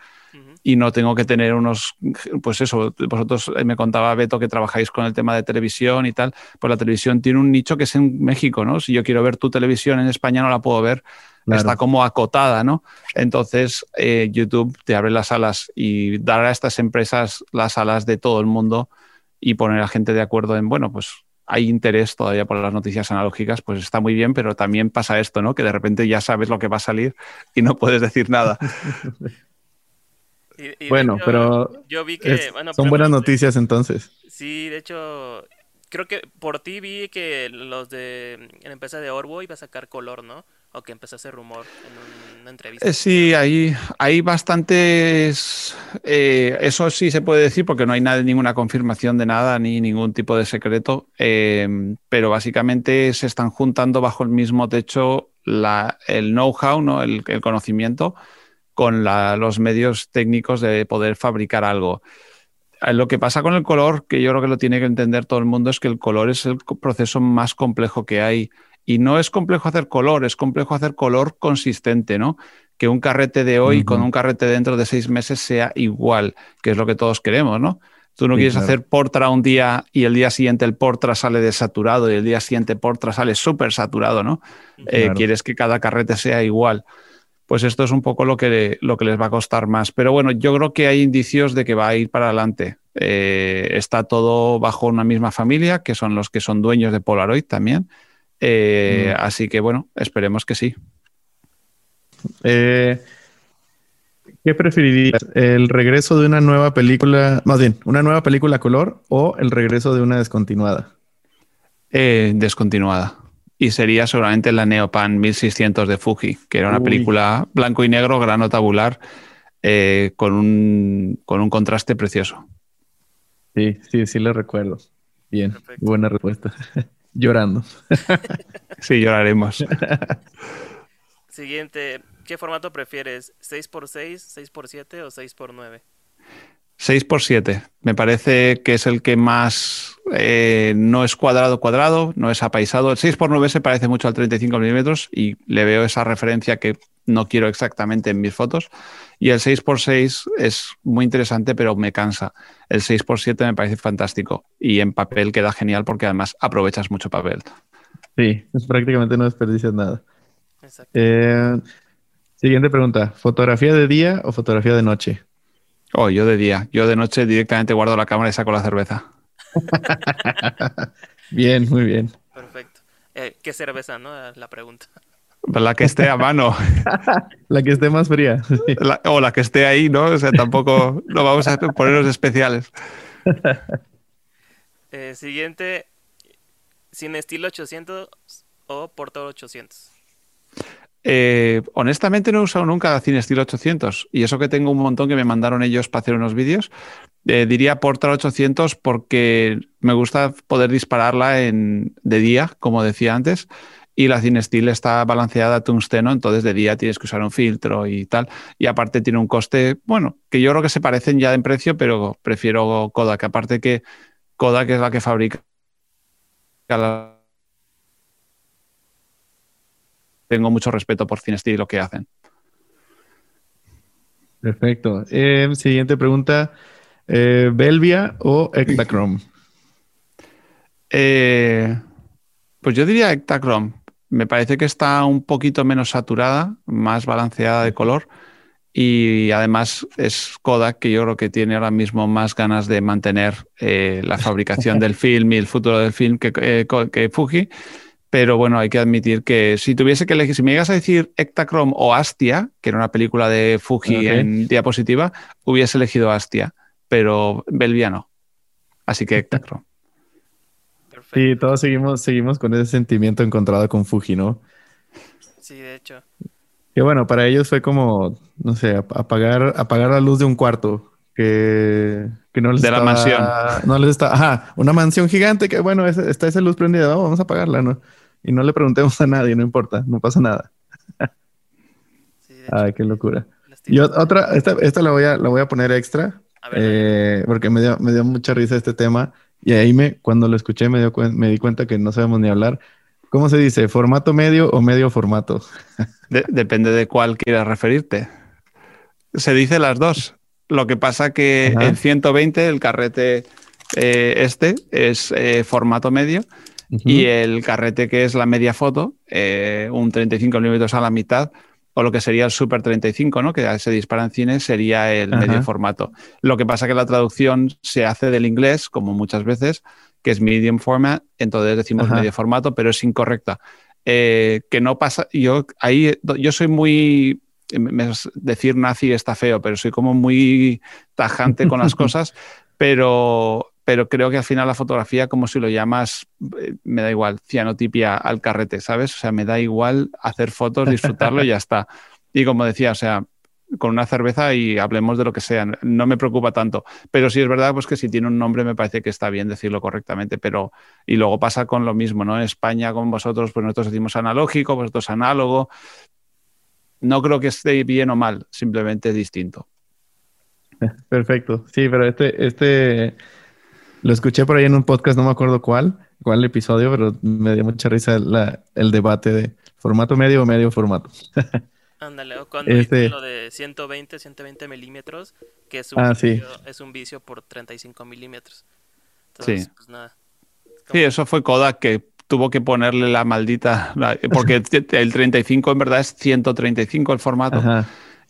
y no tengo que tener unos, pues eso, vosotros eh, me contaba Beto que trabajáis con el tema de televisión y tal, pues la televisión tiene un nicho que es en México, ¿no? Si yo quiero ver tu televisión en España no la puedo ver, está como acotada, ¿no? Entonces eh, YouTube te abre las alas y dar a estas empresas las alas de todo el mundo y poner a gente de acuerdo en, bueno, pues hay interés todavía por las noticias analógicas, pues está muy bien, pero también pasa esto, ¿no? Que de repente ya sabes lo que va a salir y no puedes decir nada. bueno, pero yo vi que, son buenas noticias entonces. Sí, de hecho, creo que por ti vi que los de la empresa de Orbo iba a sacar color, ¿no? O que empezó hacer rumor en una entrevista. Eh, sí, hay, hay bastantes. Eh, eso sí se puede decir porque no hay nada, ninguna confirmación de nada ni ningún tipo de secreto. Eh, pero básicamente se están juntando bajo el mismo techo la, el know-how, ¿no? el, el conocimiento con los medios técnicos de poder fabricar algo. Eh, lo que pasa con el color, que yo creo que lo tiene que entender todo el mundo, es que el color es el proceso más complejo que hay. Y no es complejo hacer color, es complejo hacer color consistente, ¿no? Que un carrete de hoy con un carrete dentro de seis meses sea igual, que es lo que todos queremos, ¿no? Tú no quieres hacer portra un día y el día siguiente el portra sale desaturado y el día siguiente portra sale súper saturado, ¿no? Eh, quieres que cada carrete sea igual pues esto es un poco lo que, lo que les va a costar más. Pero bueno, yo creo que hay indicios de que va a ir para adelante. Eh, está todo bajo una misma familia, que son los que son dueños de Polaroid también. Eh, mm. Así que bueno, esperemos que sí. Eh, ¿Qué preferirías? ¿El regreso de una nueva película, más bien, una nueva película color o el regreso de una descontinuada? descontinuada. Y sería seguramente la Neopan 1600 de Fuji, que era una película blanco y negro, grano tabular, eh, con, un, con un contraste precioso. Sí, sí, sí lo recuerdo. Bien, buena respuesta. Llorando. sí, lloraremos. Siguiente, ¿qué formato prefieres? ¿6x6, 6x7 o 6x9? 6x7. Me parece que es el que más eh, no es cuadrado cuadrado, no es apaisado. El 6x9 se parece mucho al 35 milímetros y le veo esa referencia que no quiero exactamente en mis fotos. Y el 6x6 es muy interesante, pero me cansa. El 6x7 me parece fantástico y en papel queda genial porque además aprovechas mucho papel. Sí, prácticamente no desperdicias nada. Eh, siguiente pregunta: ¿fotografía de día o fotografía de noche? Oh, yo de día. Yo de noche directamente guardo la cámara y saco la cerveza. bien, muy bien. Perfecto. Eh, ¿Qué cerveza, no? La pregunta. La que esté a mano. la que esté más fría. o la que esté ahí, ¿no? O sea, tampoco lo vamos a ponernos especiales. Eh, siguiente, sin estilo 800 o Porto 800. Eh, honestamente no he usado nunca Cine Estilo 800 y eso que tengo un montón que me mandaron ellos para hacer unos vídeos. Eh, diría Portal 800 porque me gusta poder dispararla en, de día, como decía antes, y la Cinestill está balanceada a tungsteno, entonces de día tienes que usar un filtro y tal. Y aparte tiene un coste, bueno, que yo creo que se parecen ya en precio, pero prefiero Kodak. Aparte que Kodak es la que fabrica tengo mucho respeto por Cinestill y lo que hacen. Perfecto. Eh, siguiente pregunta. Eh, ¿Belvia o Ektachrome? Eh, pues yo diría Ektachrome. Me parece que está un poquito menos saturada, más balanceada de color y además es Kodak que yo creo que tiene ahora mismo más ganas de mantener la fabricación del film y el futuro del film que, que Fuji pero bueno, hay que admitir que si tuviese que elegir, si me llegas a decir Ektachrome o Astia, que era una película de Fuji en diapositiva, hubiese elegido Astia, pero Belvia no. Así que Ektachrome. Sí, todos seguimos, seguimos con ese sentimiento encontrado con Fuji, ¿no? Sí, de hecho. Que bueno, para ellos fue como, no sé, apagar, apagar la luz de un cuarto. Que, no les De la mansión. No les está. Ajá, una mansión gigante que, bueno, está esa luz prendida, vamos a apagarla, ¿no? Y no le preguntemos a nadie, no importa, no pasa nada. Ay, qué locura. Y otra, esta, esta, la, voy a, la voy a poner extra, eh, porque me dio, me dio mucha risa este tema. Y ahí me, cuando lo escuché, me, dio, me di cuenta que no sabemos ni hablar. ¿Cómo se dice? ¿Formato medio o medio formato? depende de cuál quieras referirte. Se dice las dos. Lo que pasa que en 120 el carrete eh, este es eh, formato medio y el carrete que es la media foto, eh, un 35 milímetros a la mitad, o lo que sería el Super 35, ¿no? que se dispara en cine, sería el medio formato. Lo que pasa que la traducción se hace del inglés, como muchas veces, que es medium format, entonces decimos medio formato, pero es incorrecta. Eh, que no pasa, yo ahí, yo soy muy, decir nazi está feo, pero soy como muy tajante con las cosas, pero pero creo que al final la fotografía, como si lo llamas, eh, me da igual, cianotipia al carrete, ¿sabes? O sea, me da igual hacer fotos, disfrutarlo y ya está. Y como decía, o sea, con una cerveza y hablemos de lo que sea, no me preocupa tanto. Pero sí es verdad pues que si tiene un nombre me parece que está bien decirlo correctamente, pero y luego pasa con lo mismo, ¿no? En España con vosotros, pues nosotros decimos analógico, vosotros análogo. No creo que esté bien o mal, simplemente distinto. Perfecto. Sí, pero este, este lo escuché por ahí en un podcast, no me acuerdo cuál, cuál episodio, pero me dio mucha risa el debate de formato medio o medio formato. Ándale, o cuando este... lo de 120, 120 milímetros, que es un, ah, vicio, es un vicio por 35 milímetros. sí. Pues nada. Sí, eso fue Kodak que tuvo que ponerle la maldita, porque el 35 en verdad es 135 el formato.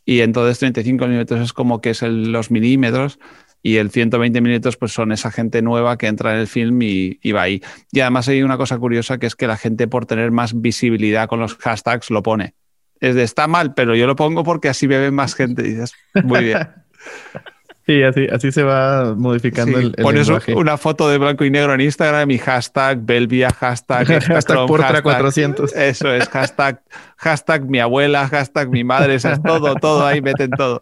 Y entonces 35 milímetros es como que es los milímetros y el 120 minutos pues son esa gente nueva que entra en el film y, va ahí. Y además hay una cosa curiosa que es que la gente por tener más visibilidad con los hashtags lo pone. Es de está mal, pero yo lo pongo porque así ve más gente. dices, muy bien. Sí, así, así se va modificando el, el Pones lenguaje. una foto de blanco y negro en Instagram y hashtag Belvia, hashtag, Hashtag Portra hashtag- 400. Eso es, hashtag, hashtag mi abuela, hashtag mi madre, eso es todo, todo ahí, meten todo.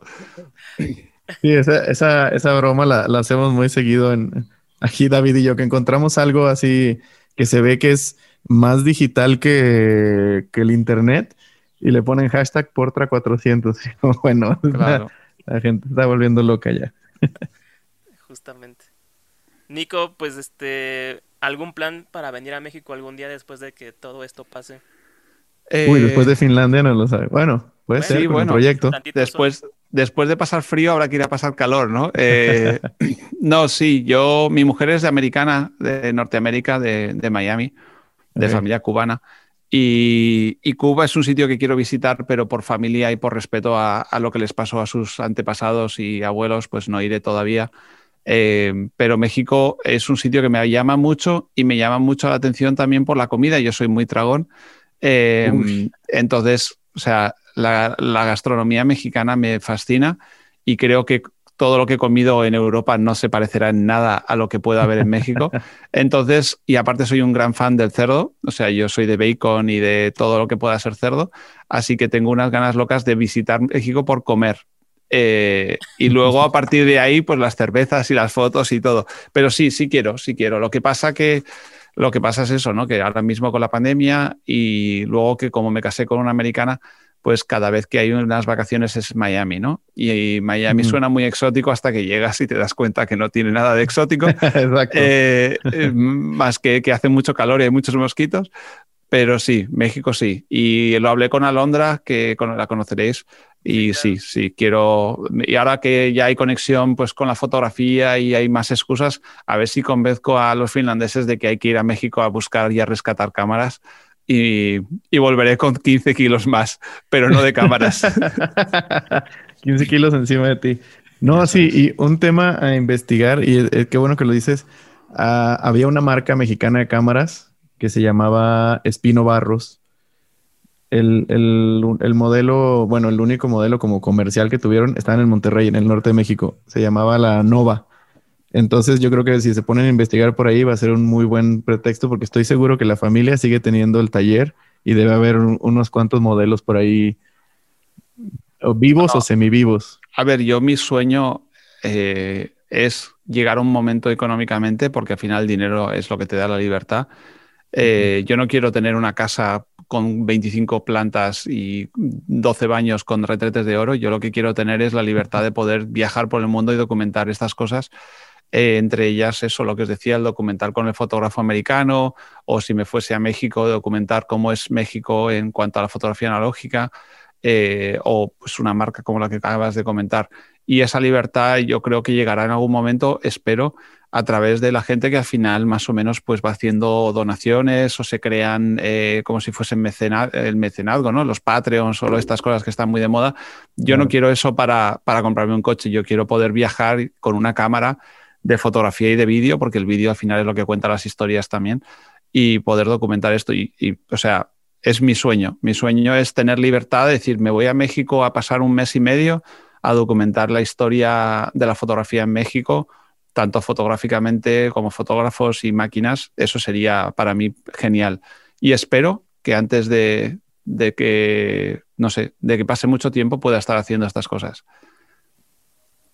Sí, esa, esa, esa broma la, la hacemos muy seguido en aquí David y yo, que encontramos algo así que se ve que es más digital que, que el internet y le ponen hashtag Portra 400. Y como, bueno, Claro. la, la gente está volviendo loca ya. Justamente. Nico, pues este, ¿algún plan para venir a México algún día después de que todo esto pase? Uy, Eh, después de Finlandia no lo sabe. Bueno, puede Bueno, ser sí, con el bueno. proyecto. Después, después de pasar frío, habrá que ir a pasar calor, ¿no? Eh, no, sí, yo, mi mujer es de americana, de Norteamérica, de, de Miami, de familia cubana. Y, y Cuba es un sitio que quiero visitar, pero por familia y por respeto a, a lo que les pasó a sus antepasados y abuelos, pues no iré todavía. Eh, pero México es un sitio que me llama mucho y me llama mucho la atención también por la comida. Yo soy muy tragón. Eh, entonces, o sea, la, la gastronomía mexicana me fascina y creo que todo lo que he comido en Europa no se parecerá en nada a lo que pueda haber en México. Entonces, y aparte soy un gran fan del cerdo, o sea, yo soy de bacon y de todo lo que pueda ser cerdo, así que tengo unas ganas locas de visitar México por comer. Eh, y luego a partir de ahí, pues las cervezas y las fotos y todo. Pero sí, sí quiero, sí quiero. Lo que pasa que lo que pasa es eso, ¿no? Que ahora mismo con la pandemia y luego que como me casé con una americana, pues cada vez que hay unas vacaciones es Miami, ¿no? Y, Miami suena muy exótico hasta que llegas y te das cuenta que no tiene nada de exótico, Exacto. eh, eh, más que, que hace mucho calor y hay muchos mosquitos. Pero sí, México sí. Y lo hablé con Alondra, que la conoceréis. Y sí, sí, quiero. Y ahora que ya hay conexión pues, con la fotografía y hay más excusas, a ver si convenzco a los finlandeses de que hay que ir a México a buscar y a rescatar cámaras. Y, y volveré con 15 kilos más, pero no de cámaras. 15 kilos encima de ti. No, sí, y un tema a investigar, y eh, qué bueno que lo dices. Ah, había una marca mexicana de cámaras que se llamaba Espino Barros. El, el- el modelo, bueno, el único modelo como comercial que tuvieron estaba en Monterrey, en el norte de México. Se llamaba la Nova. Entonces yo creo que si se ponen a investigar por ahí va a ser un muy buen pretexto porque estoy seguro que la familia sigue teniendo el taller y debe haber un- unos cuantos modelos por ahí o vivos No. o semivivos. A ver, yo mi sueño eh, es llegar a un momento económicamente, porque al final el dinero es lo que te da la libertad. Eh, Yo no quiero tener una casa con 25 plantas y 12 baños con retretes de oro. Yo lo que quiero tener es la libertad de poder viajar por el mundo y documentar estas cosas. Eh, entre ellas, eso, lo que os decía, el documental con el fotógrafo americano, o si me fuese a México, documentar cómo es México en cuanto a la fotografía analógica, eh, o pues una marca como la que acabas de comentar. Y esa libertad yo creo que llegará en algún momento, espero, a través de la gente que al final más o menos pues va haciendo donaciones o se crean eh, como si fuesen mecena- el mecenazgo, ¿no? Los Patreons o estas cosas que están muy de moda. Yo no quiero eso para, para comprarme un coche, yo quiero poder viajar con una cámara de fotografía y de vídeo, porque el vídeo al final es lo que cuenta las historias también, y poder documentar esto. Y, y, o sea, es mi sueño. Mi sueño es tener libertad de decir, me voy a México a pasar un mes y medio a documentar la historia de la fotografía en México, tanto fotográficamente como fotógrafos y máquinas. Eso sería para mí genial. Y espero que antes de, de que, no sé, de que pase mucho tiempo pueda estar haciendo estas cosas.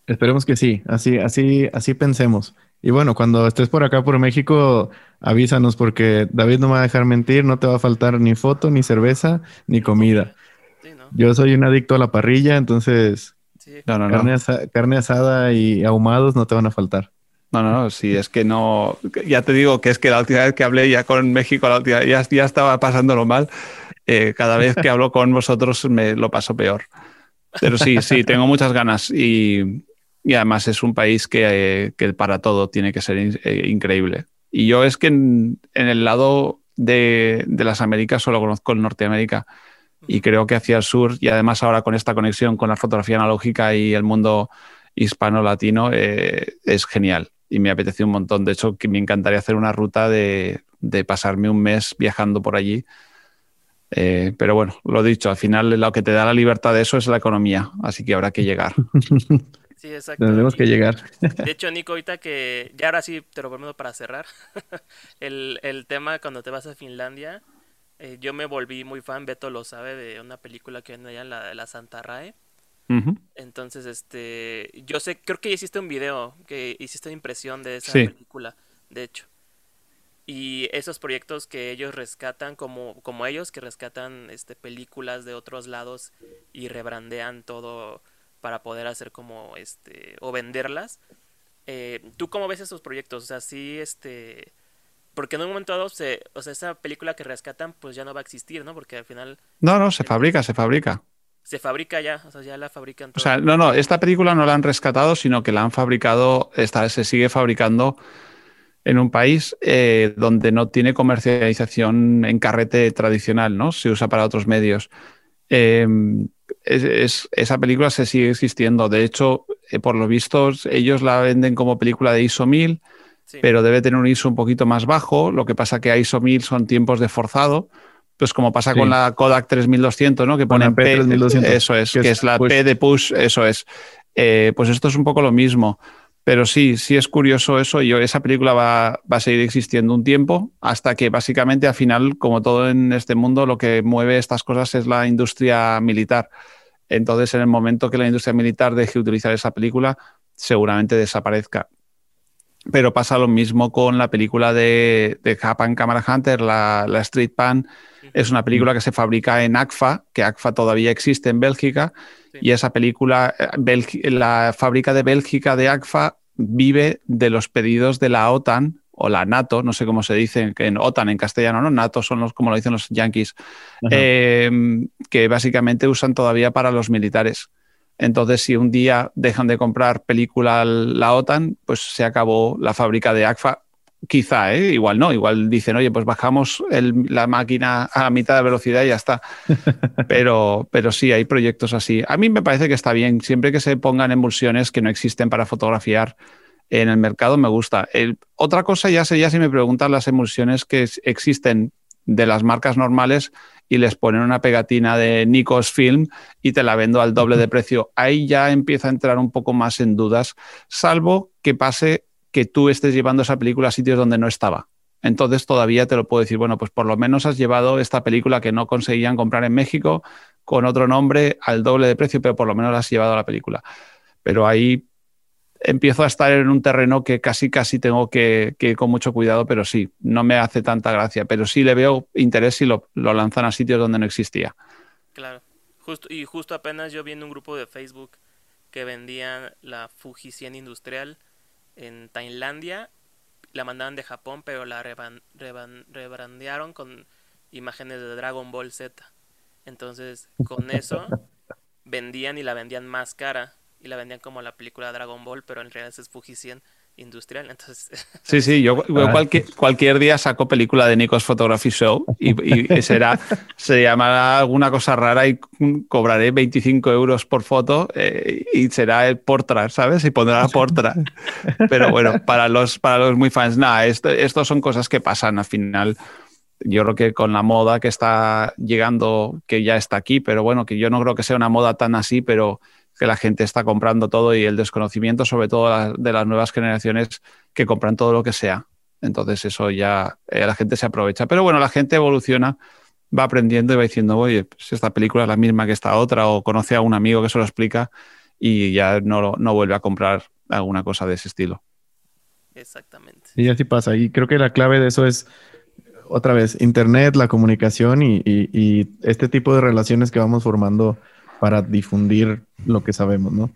Esperemos que sí, así, así, así pensemos. Y bueno, cuando estés por acá por México, avísanos porque David no me va a dejar mentir, no te va a faltar ni foto, ni cerveza, ni comida. Sí, ¿no? Yo soy un adicto a la parrilla, entonces Sí. No, no, carne, no. asa- carne asada y ahumados no te van a faltar. No, no, no, sí, es que no. Ya te digo que es que la última vez que hablé ya con México, la última, ya, ya estaba pasándolo mal. Eh, cada vez que hablo con vosotros me lo paso peor. Pero sí, sí, tengo muchas ganas y, y además es un país que, eh, que para todo tiene que ser in- eh, increíble. Y yo es que en, en el lado de, de las Américas solo conozco el Norteamérica y creo que hacia el sur y además ahora con esta conexión con la fotografía analógica y el mundo hispano-latino eh, es genial y me apetece un montón. De hecho, que me encantaría hacer una ruta de, de pasarme un mes viajando por allí. Eh, pero bueno, lo dicho, al final lo que te da la libertad de eso es la economía, así que habrá que llegar. Sí, exacto. Tenemos que llegar. De hecho, Nico, ahorita que ya ahora sí te lo prometo para cerrar, el, el tema cuando te vas a Finlandia, eh, yo me volví muy fan, Beto lo sabe, de una película que viene allá, la, la Santa Rae. Entonces, este, yo sé, creo que hiciste un video, que hiciste una impresión de esa película, de hecho. Y esos proyectos que ellos rescatan, como, como ellos, que rescatan este, películas de otros lados y rebrandean todo para poder hacer como, este, o venderlas. Eh, ¿Tú cómo ves esos proyectos? O sea, sí, este, porque en un momento dado, se, o sea, esa película que rescatan, pues ya no va a existir, ¿no? Porque al final... No, no, se fabrica, se fabrica. Se fabrica ya, o sea, ya la fabrican. O sea, no, no, esta película no la han rescatado, sino que la han fabricado, esta se sigue fabricando en un país eh, donde no tiene comercialización en carrete tradicional, ¿no? Se usa para otros medios. Em, esa película se sigue existiendo. De hecho, eh, por lo visto, ellos la venden como película de ISO 1000, pero debe tener un ISO un poquito más bajo. Lo que pasa que ISO 1000 son tiempos de forzado pues como pasa con la Kodak 3200, ¿no? Que pone P, 3200, eso es, que, es, la P de push, eso es. Eh, pues esto es un poco lo mismo. Pero sí, sí es curioso eso. Yo, esa película va, va, a seguir existiendo un tiempo hasta que básicamente al final, como todo en este mundo, lo que mueve estas cosas es la industria militar. Entonces, en el momento que la industria militar deje de utilizar esa película, seguramente desaparezca. Pero pasa lo mismo con la película de, de Japan Camera Hunter, la, la Street Pan, es una película que se fabrica en ACFA, que ACFA todavía existe en Bélgica, y esa película, eh, la fábrica de Bélgica de ACFA vive de los pedidos de la OTAN o la NATO, no sé cómo se dice en OTAN en castellano, ¿no? NATO son los, como lo dicen los yankees, eh, que básicamente usan todavía para los militares. Entonces, si un día dejan de comprar película la OTAN, pues se acabó la fábrica de ACFA Quizá, ¿eh? igual no, igual dicen, oye, pues bajamos la máquina a mitad de velocidad y ya está. Pero, pero sí, hay proyectos así. A mí me parece que está bien, siempre que se pongan emulsiones que no existen para fotografiar en el mercado, me gusta. otra cosa ya sería si me preguntan las emulsiones que existen de las marcas normales y les ponen una pegatina de Nikos Film y te la vendo al doble de precio. Ahí ya empieza a entrar un poco más en dudas, salvo que pase que tú estés llevando esa película a sitios donde no estaba. Entonces todavía te lo puedo decir, bueno, pues por lo menos has llevado esta película que no conseguían comprar en México con otro nombre al doble de precio, pero por lo menos la has llevado a la película. Pero ahí empiezo a estar en un terreno que casi, casi tengo que, ir con mucho cuidado, pero sí, no me hace tanta gracia, pero sí le veo interés si lo, lanzan a sitios donde no existía. Claro, justo, y justo apenas yo vi en un grupo de Facebook que vendían la Fuji 100 industrial en Tailandia, la mandaban de Japón, pero la rebrandearon con imágenes de Dragon Ball Z. Entonces, con eso vendían y la vendían más cara y la vendían como la película Dragon Ball, pero en realidad es Fuji 100 industrial. Entonces... Sí, sí, yo, cualquier, cualquier, día saco película de Nikos Photography Show y, será, se llamará alguna cosa rara y cobraré 25 euros por foto eh, y será el portra, ¿sabes? Y pondrá portra. Pero bueno, para los, para los muy fans, nada, esto, esto son cosas que pasan al final. Yo creo que con la moda que está llegando, que ya está aquí, pero bueno, que yo no creo que sea una moda tan así, pero que la gente está comprando todo y el desconocimiento, sobre todo de las nuevas generaciones que compran todo lo que sea. Entonces eso ya eh, la gente se aprovecha. Pero bueno, la gente evoluciona, va aprendiendo y va diciendo, oye, pues esta película es la misma que esta otra, o conoce a un amigo que se lo explica y ya no, no vuelve a comprar alguna cosa de ese estilo. Exactamente. Y así pasa. Y creo que la clave de eso es, otra vez, Internet, la comunicación y, y este tipo de relaciones que vamos formando para difundir lo que sabemos, ¿no?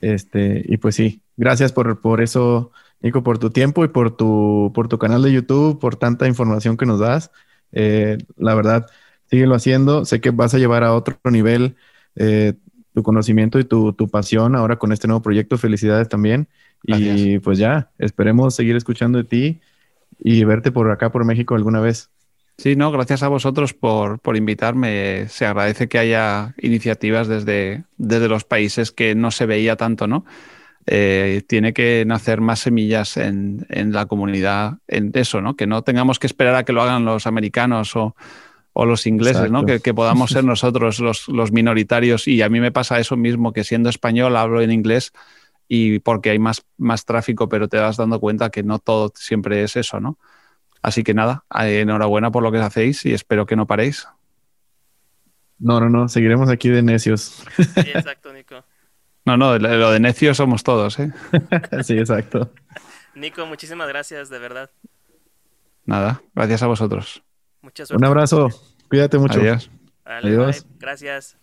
Este, y pues sí, gracias por, por eso, Nico, por tu tiempo y por tu, por tu canal de YouTube, por tanta información que nos das. Eh, la verdad, síguelo haciendo. Sé que vas a llevar a otro nivel eh, tu conocimiento y tu, tu, pasión ahora con este nuevo proyecto. Felicidades también. Y pues ya, esperemos seguir escuchando de ti y verte por acá, por México alguna vez. Sí, no, gracias a vosotros por, invitarme. Se agradece que haya iniciativas desde, desde los países que no se veía tanto, ¿no? Eh, tiene que nacer más semillas en, la comunidad, en eso, ¿no? Que no tengamos que esperar a que lo hagan los americanos o, los ingleses, ¿no? Que, podamos ser nosotros los, los, minoritarios. Y a mí me pasa eso mismo, que siendo español hablo en inglés y porque hay más, más tráfico, pero te vas dando cuenta que no todo siempre es eso, ¿no? Así que nada, eh, enhorabuena por lo que hacéis y espero que no paréis. No, no, no, seguiremos aquí de necios. Sí, exacto, Nico. No, no, lo de necios somos todos, ¿eh? sí, exacto. Nico, muchísimas gracias, de verdad. Nada, gracias a vosotros. Mucha suerte. Un abrazo, cuídate mucho. Adiós. Dale, Adiós. bye. Gracias.